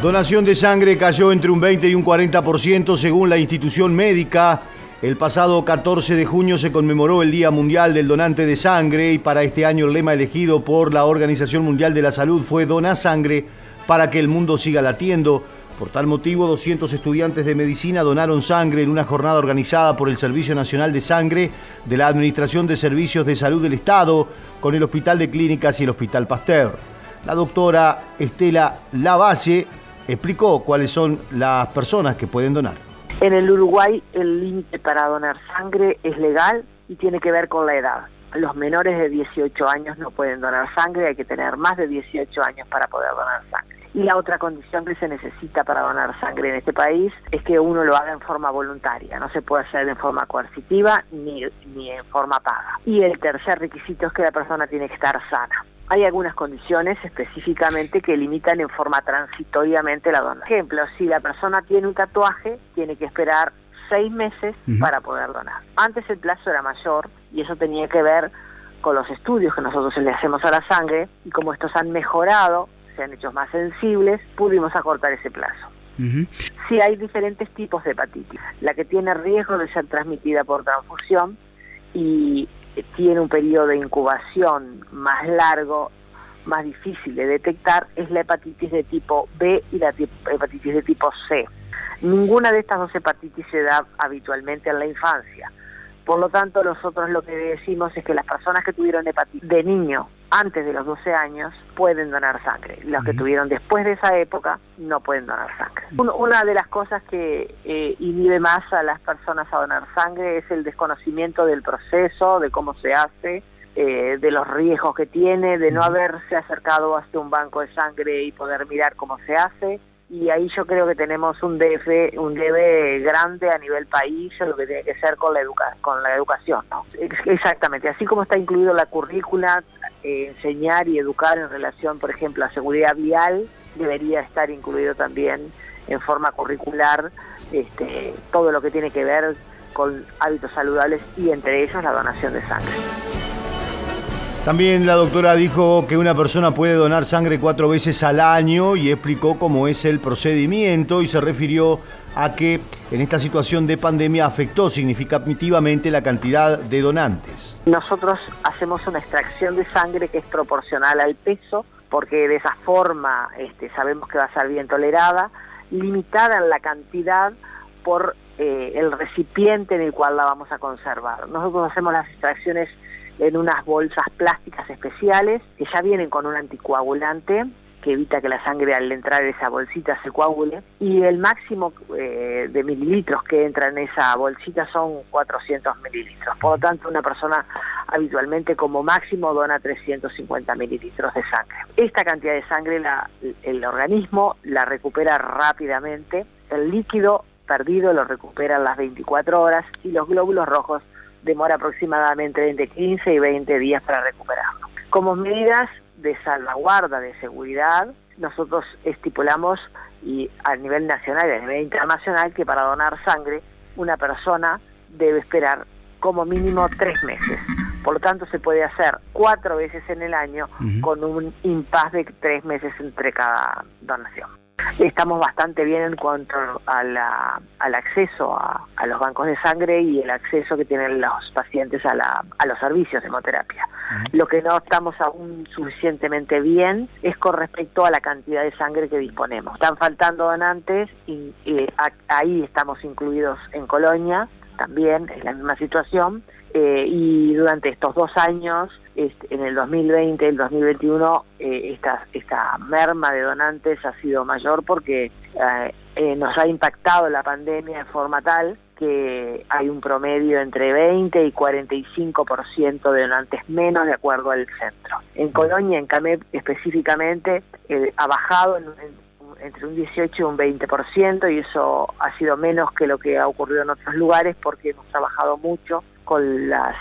Donación de sangre cayó entre un 20 y un 40% según la institución médica. El pasado 14 de junio se conmemoró el Día Mundial del Donante de Sangre y para este año el lema elegido por la Organización Mundial de la Salud fue Dona Sangre para que el mundo siga latiendo. Por tal motivo, 200 estudiantes de medicina donaron sangre en una jornada organizada por el Servicio Nacional de Sangre de la Administración de Servicios de Salud del Estado con el Hospital de Clínicas y el Hospital Pasteur. La doctora Estela Lavalle explicó cuáles son las personas que pueden donar. En el Uruguay el límite para donar sangre es legal y tiene que ver con la edad. Los menores de 18 años no pueden donar sangre, hay que tener más de 18 años para poder donar sangre. Y la otra condición que se necesita para donar sangre en este país es que uno lo haga en forma voluntaria, no se puede hacer en forma coercitiva ni, ni en forma paga. Y el tercer requisito es que la persona tiene que estar sana. Hay algunas condiciones específicamente que limitan en forma transitoriamente la donación. Por ejemplo, si la persona tiene un tatuaje, tiene que esperar seis meses para poder donar. Antes el plazo era mayor y eso tenía que ver con los estudios que nosotros le hacemos a la sangre y como estos han mejorado se han hecho más sensibles, pudimos acortar ese plazo. Si hay diferentes tipos de hepatitis. La que tiene riesgo de ser transmitida por transfusión y tiene un periodo de incubación más largo, más difícil de detectar, es la hepatitis de tipo B y la hepatitis de tipo C. Ninguna de estas dos hepatitis se da habitualmente en la infancia. Por lo tanto, nosotros lo que decimos es que las personas que tuvieron hepatitis de niño antes de los 12 años pueden donar sangre. Los que tuvieron después de esa época no pueden donar sangre. Una de las cosas que eh, inhibe más a las personas a donar sangre es el desconocimiento del proceso, de cómo se hace, eh, de los riesgos que tiene, de no haberse acercado hasta un banco de sangre y poder mirar cómo se hace y ahí yo creo que tenemos un debe, un debe grande a nivel país lo que tiene que ser con la, educa con la educación. ¿no? Exactamente, así como está incluido la currícula, enseñar y educar en relación, por ejemplo, a seguridad vial, debería estar incluido también en forma curricular este, todo lo que tiene que ver con hábitos saludables y entre ellos la donación de sangre. También la doctora dijo que una persona puede donar sangre cuatro veces al año y explicó cómo es el procedimiento y se refirió a que en esta situación de pandemia afectó significativamente la cantidad de donantes. Nosotros hacemos una extracción de sangre que es proporcional al peso, porque de esa forma este, sabemos que va a ser bien tolerada, limitada en la cantidad por eh, el recipiente en el cual la vamos a conservar. Nosotros hacemos las extracciones en unas bolsas plásticas especiales que ya vienen con un anticoagulante que evita que la sangre al entrar en esa bolsita se coagule y el máximo eh, de mililitros que entra en esa bolsita son 400 mililitros. Por lo tanto, una persona habitualmente como máximo dona 350 mililitros de sangre. Esta cantidad de sangre el organismo la recupera rápidamente, el líquido perdido lo recupera en las 24 horas y los glóbulos rojos demora aproximadamente entre 15 y 20 días para recuperarlo. Como medidas de salvaguarda de seguridad, nosotros estipulamos y a nivel nacional y a nivel internacional que para donar sangre una persona debe esperar como mínimo tres meses, Por lo tanto, se puede hacer cuatro veces en el año con un impas de tres meses entre cada donación. Estamos bastante bien en cuanto a la- al acceso a, a los bancos de sangre y el acceso que tienen los pacientes a, la- a los servicios de hemoterapia. Lo que no estamos aún suficientemente bien es con respecto a la cantidad de sangre que disponemos. Están faltando donantes y, a- ahí estamos incluidos en Colonia, también es la misma situación. Eh, y durante estos dos años, este, en el 2020 y el 2021, eh, esta, esta merma de donantes ha sido mayor porque eh, nos ha impactado la pandemia de forma tal que hay un promedio entre 20 y 45% de donantes menos de acuerdo al centro. En Colonia, en CAMEP específicamente, ha bajado en- en- entre un 18 y un 20% y eso ha sido menos que lo que ha ocurrido en otros lugares porque hemos trabajado mucho con las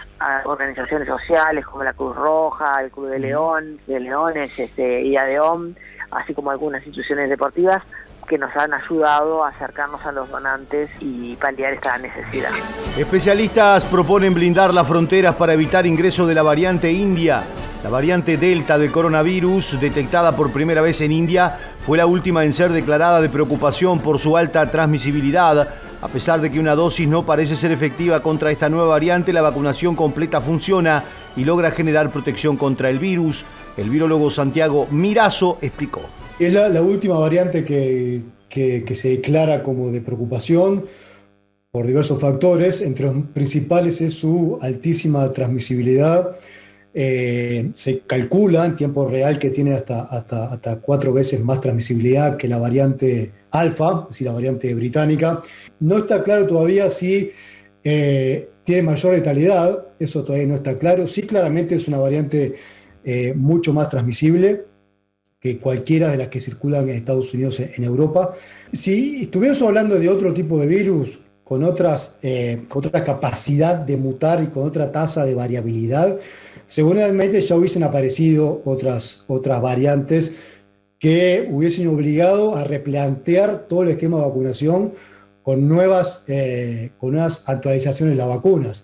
organizaciones sociales como la Cruz Roja, el Club de León, de Leones, este, y ADEOM, así como algunas instituciones deportivas que nos han ayudado a acercarnos a los donantes y paliar esta necesidad. Especialistas proponen blindar las fronteras para evitar ingreso de la variante india. La variante Delta del coronavirus, detectada por primera vez en India, fue la última en ser declarada de preocupación por su alta transmisibilidad. A pesar de que una dosis no parece ser efectiva contra esta nueva variante, la vacunación completa funciona y logra generar protección contra el virus. El virólogo Santiago Mirazo explicó. Es la, última variante que- que se declara como de preocupación por diversos factores. Entre los principales es su altísima transmisibilidad. Eh, se calcula en tiempo real que tiene hasta, hasta, hasta cuatro veces más transmisibilidad que la variante alfa, es decir, la variante británica. No está claro todavía si eh, tiene mayor letalidad, eso todavía no está claro. Sí, claramente es una variante eh, mucho más transmisible que cualquiera de las que circulan en Estados Unidos en Europa. Si estuviéramos hablando de otro tipo de virus con, otras, eh, otra capacidad de mutar y con otra tasa de variabilidad, seguramente ya hubiesen aparecido otras, otras variantes que hubiesen obligado a replantear todo el esquema de vacunación con nuevas, eh, con nuevas actualizaciones de las vacunas.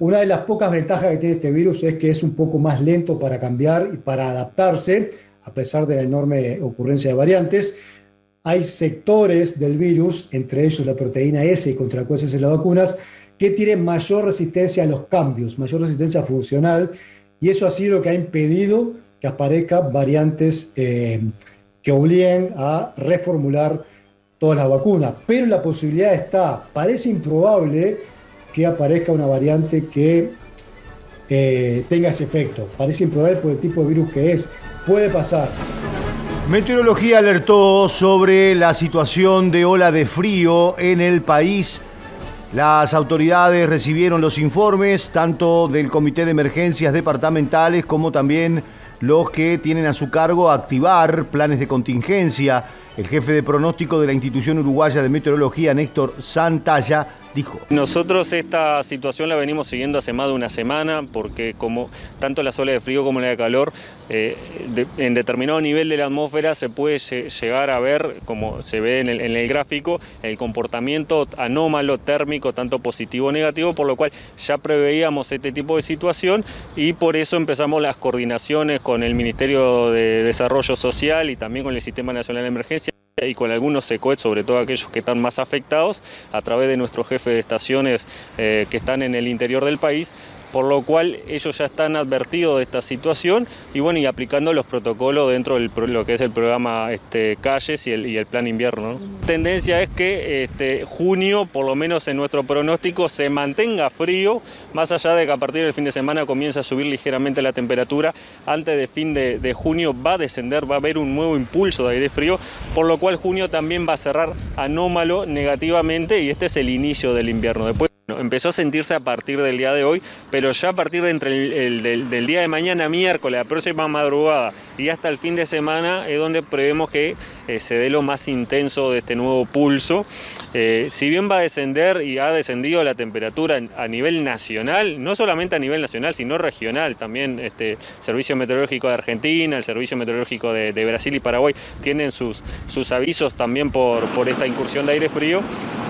Una de las pocas ventajas que tiene este virus es que es un poco más lento para cambiar y para adaptarse, a pesar de la enorme ocurrencia de variantes. Hay sectores del virus, entre ellos la proteína S contra la cual se hacen las vacunas, que tienen mayor resistencia a los cambios, mayor resistencia funcional, y eso ha sido lo que ha impedido que aparezcan variantes eh, que obliguen a reformular todas las vacunas. Pero la posibilidad está, parece improbable que aparezca una variante que eh, tenga ese efecto. Parece improbable por el tipo de virus que es. Puede pasar. Meteorología alertó sobre la situación de ola de frío en el país. Las autoridades recibieron los informes tanto del Comité de Emergencias Departamentales como también los que tienen a su cargo activar planes de contingencia. El jefe de pronóstico de la institución uruguaya de meteorología, Néstor Santalla, Nosotros esta situación la venimos siguiendo hace más de una semana porque como tanto la ola de frío como la de calor, eh, en determinado nivel de la atmósfera se puede lle- llegar a ver, como se ve en el gráfico, el comportamiento anómalo térmico, tanto positivo o negativo, por lo cual ya preveíamos este tipo de situación y por eso empezamos las coordinaciones con el Ministerio de Desarrollo Social y también con el Sistema Nacional de Emergencia y con algunos SECOET, sobre todo aquellos que están más afectados, a través de nuestros jefes de estaciones eh, que están en el interior del país, por lo cual ellos ya están advertidos de esta situación y bueno, y aplicando los protocolos dentro de lo que es el programa este, Calles y el, y el plan invierno. tendencia es que este, junio, por lo menos en nuestro pronóstico, se mantenga frío, más allá de que a partir del fin de semana comienza a subir ligeramente la temperatura, antes de fin de, de junio va a descender, va a haber un nuevo impulso de aire frío, por lo cual junio también va a cerrar anómalo negativamente y este es el inicio del invierno. Después empezó a sentirse a partir del día de hoy, pero ya a partir de entre el, el- del, del día de mañana, miércoles, la próxima madrugada y hasta el fin de semana es donde prevemos que eh, se dé lo más intenso de este nuevo pulso. Eh, si bien va a descender y ha descendido la temperatura a nivel nacional, no solamente a nivel nacional, sino regional, también este Servicio Meteorológico de Argentina, el Servicio Meteorológico de, de Brasil y Paraguay tienen sus, sus avisos también por, por esta incursión de aire frío.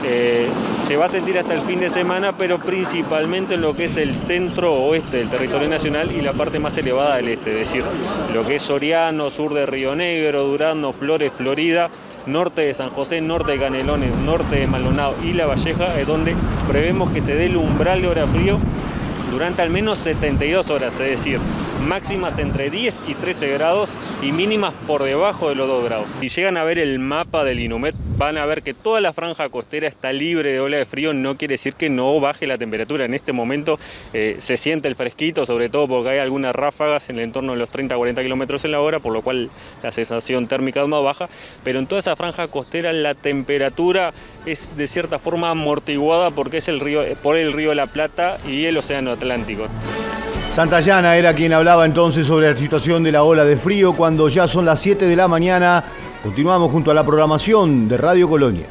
eh, se va a sentir hasta el fin de semana, pero principalmente en lo que es el centro oeste del territorio nacional y la parte más elevada del este, es decir, lo que es Soriano, sur de Río Negro, Durano, Flores, Florida, norte de San José, norte de Canelones, norte de Maldonado y La Valleja, es donde prevemos que se dé el umbral de hora frío durante al menos 72 horas, es decir, máximas entre 10 y 13 grados y mínimas por debajo de los 2 grados. Si llegan a ver el mapa del Inumet, van a ver que toda la franja costera está libre de ola de frío, no quiere decir que no baje la temperatura. En este momento eh, se siente el fresquito, sobre todo porque hay algunas ráfagas en el entorno de los 30-40 kilómetros en la hora, por lo cual la sensación térmica es más baja, pero en toda esa franja costera la temperatura es de cierta forma amortiguada porque es el río, por el río la Plata y el océano Atlántico. Santayana era quien hablaba entonces sobre la situación de la ola de frío cuando ya son las 7 de la mañana. Continuamos junto a la programación de Radio Colonia.